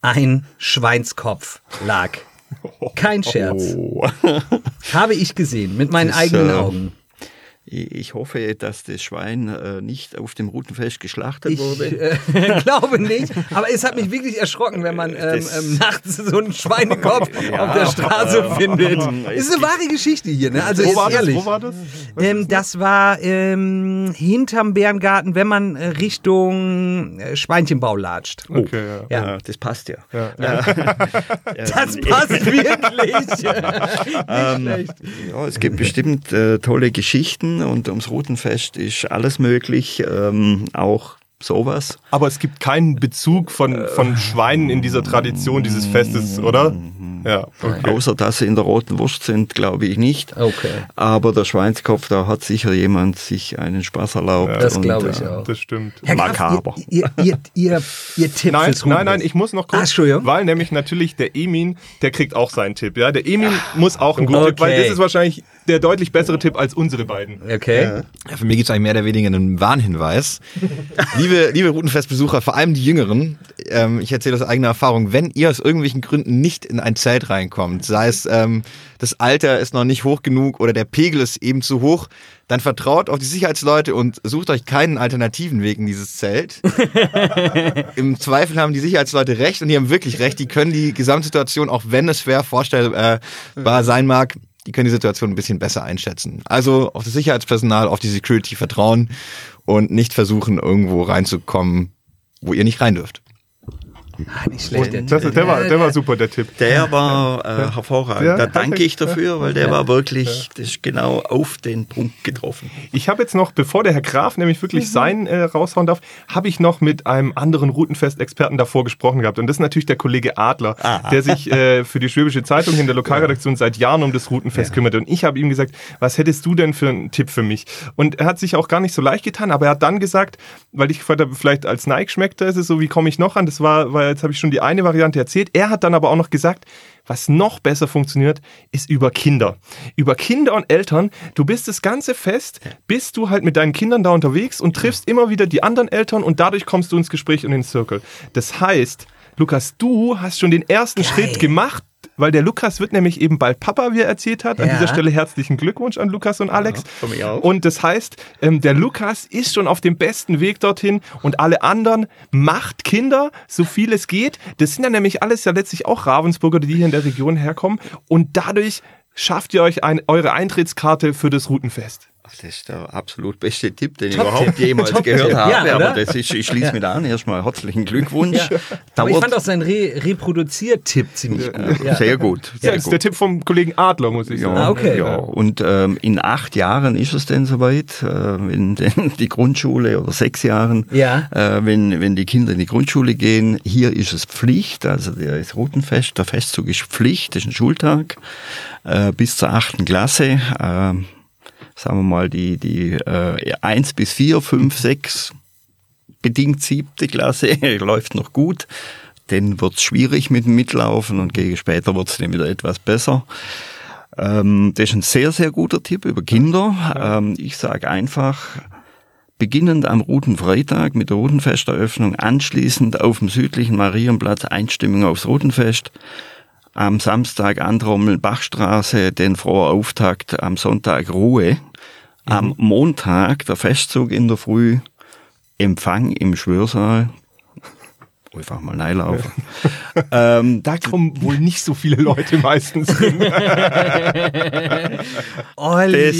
ein Schweinskopf lag. Kein Scherz. Oh. Habe ich gesehen, mit meinen Das, eigenen äh, Augen. Ich ich hoffe, dass das Schwein äh, nicht auf dem Routenfest geschlachtet Ich wurde. äh, glaube nicht, aber es hat mich wirklich erschrocken, wenn man ähm, Das- ähm, nachts so einen Schweinekopf auf der Straße findet. Ist eine wahre Geschichte hier, ne? Also Wo war, das? ehrlich. Wo war das? Ähm, das war ähm, hinterm Bärengarten, wenn man äh, Richtung äh, Schweinchenbau latscht. Okay, ja. Ja. Ja, das passt ja. Das passt wirklich. Nicht schlecht. Ja, es gibt bestimmt äh, tolle Geschichten und ums Routenfest ist alles möglich, ähm, auch sowas. Aber es gibt keinen Bezug von, von Schweinen in dieser Tradition dieses Festes, oder? Ja, okay. Außer dass sie in der roten Wurst sind, glaube ich nicht. Okay. Aber der Schweinskopf, da hat sicher jemand sich einen Spaß erlaubt. Das und, glaube ich äh, auch. Das stimmt. Herr Makaber. Ihr, ihr, ihr, ihr Tipp Nein, fürs nein, nein, ich muss noch Ah, kurz, Entschuldigung. weil nämlich natürlich der Emin, der kriegt auch seinen Tipp. Ja, der Emin muss auch einen guten Tipp, weil Okay. das ist wahrscheinlich der deutlich bessere Tipp als unsere beiden. Okay. Ja, für mich gibt es eigentlich mehr oder weniger einen Warnhinweis. liebe, liebe Routenfestbesucher, vor allem die Jüngeren, ähm, ich erzähle aus eigener Erfahrung, wenn ihr aus irgendwelchen Gründen nicht in ein Zelt reinkommt, sei es ähm, das Alter ist noch nicht hoch genug oder der Pegel ist eben zu hoch, dann vertraut auf die Sicherheitsleute und sucht euch keinen alternativen Weg in dieses Zelt. Im Zweifel haben die Sicherheitsleute recht und die haben wirklich recht. Die können die Gesamtsituation, auch wenn es schwer vorstellbar sein mag, die können die Situation ein bisschen besser einschätzen. Also auf das Sicherheitspersonal, auf die Security vertrauen und nicht versuchen, irgendwo reinzukommen, wo ihr nicht rein dürft. Ah, nicht schlecht. der Das, Tipp. der, war, der war super, der Tipp. Der war äh, hervorragend. Ja, da danke ich dafür, weil der war wirklich, das ist genau auf den Punkt getroffen. Ich habe jetzt noch, bevor der Herr Graf nämlich wirklich sein äh, raushauen darf, habe ich noch mit einem anderen Routenfest-Experten davor gesprochen gehabt. Und das ist natürlich der Kollege Adler, der sich äh, für die Schwäbische Zeitung in der Lokalredaktion seit Jahren um das Routenfest kümmert. Und ich habe ihm gesagt, was hättest du denn für einen Tipp für mich? Und er hat sich auch gar nicht so leicht getan, aber er hat dann gesagt, weil ich gefragt habe, vielleicht als Nike schmeckt ist es so, wie komme ich noch an? Das war, weil jetzt habe ich schon die eine Variante erzählt. Er hat dann aber auch noch gesagt, was noch besser funktioniert, ist über Kinder. Über Kinder und Eltern. Du bist das ganze Fest, bist du halt mit deinen Kindern da unterwegs und triffst immer wieder die anderen Eltern und dadurch kommst du ins Gespräch und in den Circle. Das heißt, Lukas, du hast schon den ersten Schritt gemacht, weil der Lukas wird nämlich eben bald Papa, wie er erzählt hat. An Ja. dieser Stelle herzlichen Glückwunsch an Lukas und Alex. auch. Und das heißt, ähm, der Lukas ist schon auf dem besten Weg dorthin und alle anderen macht Kinder, so viel es geht. Das sind ja nämlich alles ja letztlich auch Ravensburger, die hier in der Region herkommen. Und dadurch schafft ihr euch ein, eure Eintrittskarte für das Routenfest. Das ist der absolut beste Tipp, den ich Top überhaupt Tipp. jemals Top gehört Tipp. habe. Ja, aber das ist, ich schließe mich an. Erstmal herzlichen Glückwunsch. Ja. Aber ich fand auch seinen Re Reproduziert-Tipp ziemlich gut. Ja. Sehr gut. Ja, Sehr das ist gut. der Tipp vom Kollegen Adler, muss ich sagen. Ah, okay. Ja, und ähm, in acht Jahren ist es denn soweit, äh, wenn denn die Grundschule oder sechs Jahren, Ja. äh, wenn, wenn die Kinder in die Grundschule gehen, hier ist es Pflicht, also der ist Routenfest, der Festzug ist Pflicht, das ist ein Schultag äh, bis zur achten Klasse. Äh, sagen wir mal, die, die äh, eins bis vier, fünf, sechs, bedingt siebte Klasse läuft noch gut. Dann wird's schwierig mit dem Mitlaufen und gegen später wird's dann wieder etwas besser. Ähm, das ist ein sehr, sehr guter Tipp über Kinder. Ähm, ich sage einfach, beginnend am Rutenfreitag mit der Rutenfesteröffnung, anschließend auf dem südlichen Marienplatz Einstimmung aufs Rutenfest, am Samstag Antrommeln Bachstraße, den froher Auftakt, am Sonntag Ruhe, am Montag der Festzug in der Früh, Empfang im Schwörsaal, einfach mal reinlaufen. ähm, Da kommen wohl nicht so viele Leute meistens hin. Das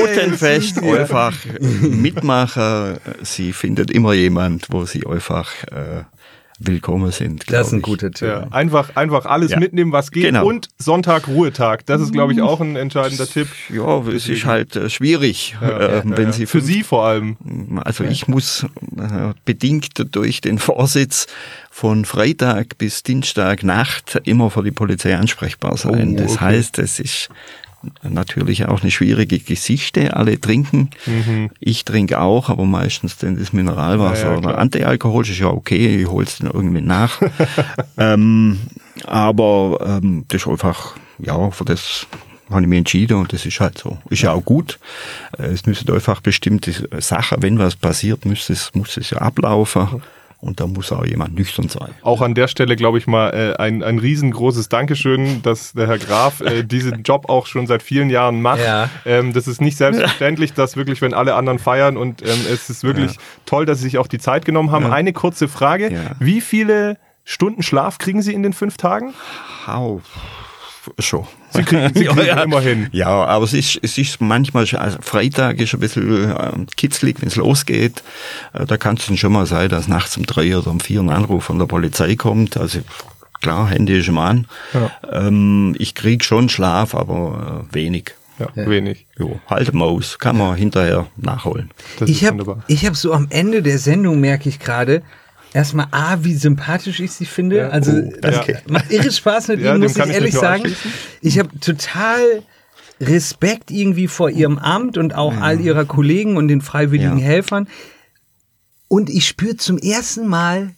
Rotenfest einfach mitmachen. Sie findet immer jemand, wo sie einfach äh, willkommen sind. Das ist ein guter Tipp. Ja, einfach, einfach alles Ja. mitnehmen, was geht. Genau. Und Sonntag Ruhetag. Das ist, glaube ich, auch ein entscheidender Tipp. Ja, es ist halt äh, schwierig, äh, wenn Ja, sie Für Sie vor allem. Also ich muss äh, bedingt durch den Vorsitz von Freitag bis Dienstag Nacht immer für die Polizei ansprechbar sein. Oh, das okay. heißt, es ist natürlich auch eine schwierige Geschichte. Alle trinken. Ich trinke auch, aber meistens dann das Mineralwasser Mhm. Ja, ja, oder. Antialkoholisch ist ja okay. Ich hol's dann irgendwie nach. ähm, aber ähm, das ist einfach, ja, für das habe ich mich entschieden und das ist halt so. Ist ja auch gut. Es müssen einfach bestimmte Sachen, wenn was passiert, muss es, muss es ja ablaufen. Und da muss auch jemand nüchtern sein. Auch an der Stelle, glaube ich mal, äh, ein, ein riesengroßes Dankeschön, dass der Herr Graf äh, diesen Job auch schon seit vielen Jahren macht. Ja. Ähm, das ist nicht selbstverständlich, dass wirklich, wenn alle anderen feiern und ähm, es ist wirklich toll, dass Sie sich auch die Zeit genommen haben. Eine kurze Frage. Ja. Wie viele Stunden Schlaf kriegen Sie in den fünf Tagen? Hau. Schon. Sie kriegen, Sie kriegen immer hin. Ja, aber es ist, es ist manchmal, schon- also Freitag ist ein bisschen ähm, kitzlig, wenn es losgeht. Äh, da kann es dann schon mal sein, dass nachts um drei oder um vier ein Anruf von der Polizei kommt. Also klar, Handy ist immer an. Ähm, ich krieg schon Schlaf, aber äh, wenig. Ja, wenig. Jo, halten wir aus. Kann man hinterher nachholen. Das ich ist habe wunderbar. ich hab so am Ende der Sendung, merke ich gerade, erstmal A, wie sympathisch ich sie finde. Ja. Also Oh, das danke. macht irre Spaß mit Ja, muss ich ehrlich sagen. Ich habe total Respekt irgendwie vor ihrem Amt und auch all ihrer Kollegen und den freiwilligen Ja. Helfern. Und ich spüre zum ersten Mal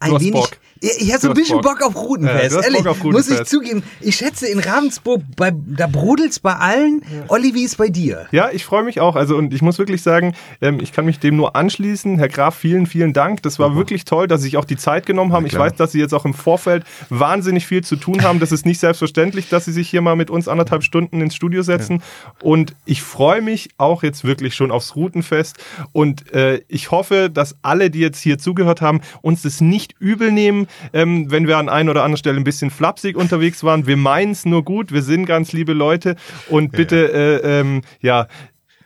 ein Du hast wenig. Bock. Ja, Ich habe so ein bisschen Bock. Bock auf Rutenfest. Ja, ehrlich, Bock auf muss ich Rutenfest. zugeben. Ich schätze in Ravensburg, bei, da brodelt's bei allen. Olli, wie ist bei dir? Ja, ich freue mich auch. Also und ich muss wirklich sagen, ähm, ich kann mich dem nur anschließen. Herr Graf, vielen, vielen Dank. Das war wirklich toll, dass Sie sich auch die Zeit genommen haben. Ich weiß, dass Sie jetzt auch im Vorfeld wahnsinnig viel zu tun haben. Das ist nicht selbstverständlich, dass Sie sich hier mal mit uns anderthalb Stunden ins Studio setzen. Und ich freue mich auch jetzt wirklich schon aufs Routenfest. Und äh, ich hoffe, dass alle, die jetzt hier zugehört haben, uns das nicht übel nehmen, ähm, wenn wir an einer oder anderen Stelle ein bisschen flapsig unterwegs waren. Wir meinen es nur gut. Wir sind ganz liebe Leute. Und bitte, äh, ähm, ja,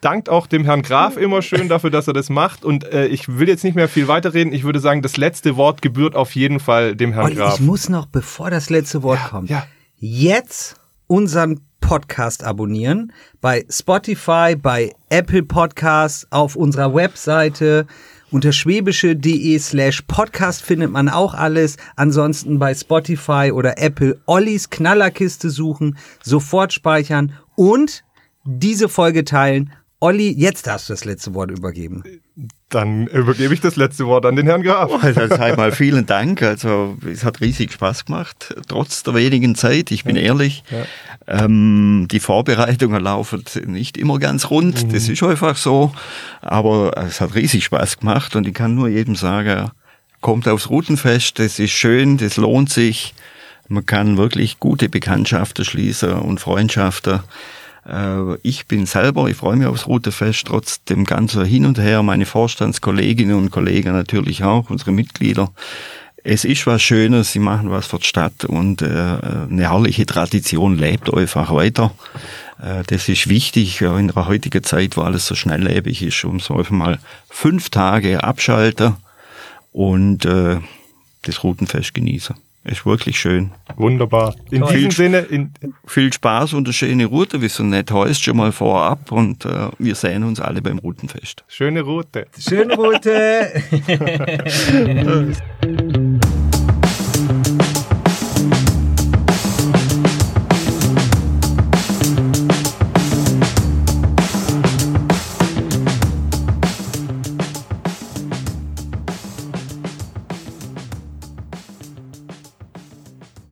dankt auch dem Herrn Graf immer schön dafür, dass er das macht. Und äh, ich will jetzt nicht mehr viel weiterreden. Ich würde sagen, das letzte Wort gebührt auf jeden Fall dem Herrn Olli, Graf. ich muss noch, bevor das letzte Wort kommt, ja. jetzt unseren Podcast abonnieren bei Spotify, bei Apple Podcasts, auf unserer Webseite. Unter schwäbische.de slash podcast findet man auch alles. Ansonsten bei Spotify oder Apple Ollis Knallerkiste suchen, sofort speichern und diese Folge teilen. Olli, jetzt darfst du das letzte Wort übergeben. Dann übergebe ich das letzte Wort an den Herrn Graf. Also mal vielen Dank. Also es hat riesig Spaß gemacht, trotz der wenigen Zeit. Ich bin ehrlich. Ähm, die Vorbereitungen laufen nicht immer ganz rund. Das ist einfach so. Aber es hat riesig Spaß gemacht und ich kann nur jedem sagen, kommt aufs Routenfest. Das ist schön, das lohnt sich. Man kann wirklich gute Bekanntschaften schließen und Freundschaften. Äh, Ich bin selber, ich freue mich aufs Routenfest, trotz dem ganzen Hin und Her, meine Vorstandskolleginnen und Kollegen natürlich auch, unsere Mitglieder. Es ist was Schönes, sie machen was für die Stadt und äh, eine herrliche Tradition lebt einfach weiter. Äh, das ist wichtig in der heutigen Zeit, wo alles so schnelllebig ist, um so einfach mal fünf Tage abschalten und das Routenfest genießen. Ist wirklich schön. Wunderbar. In Toll. diesem Sinne, in, Viel Spaß und eine schöne Route, wie so nett heißt, schon mal vorab und äh, wir sehen uns alle beim Routenfest. schöne Route. Schöne Route.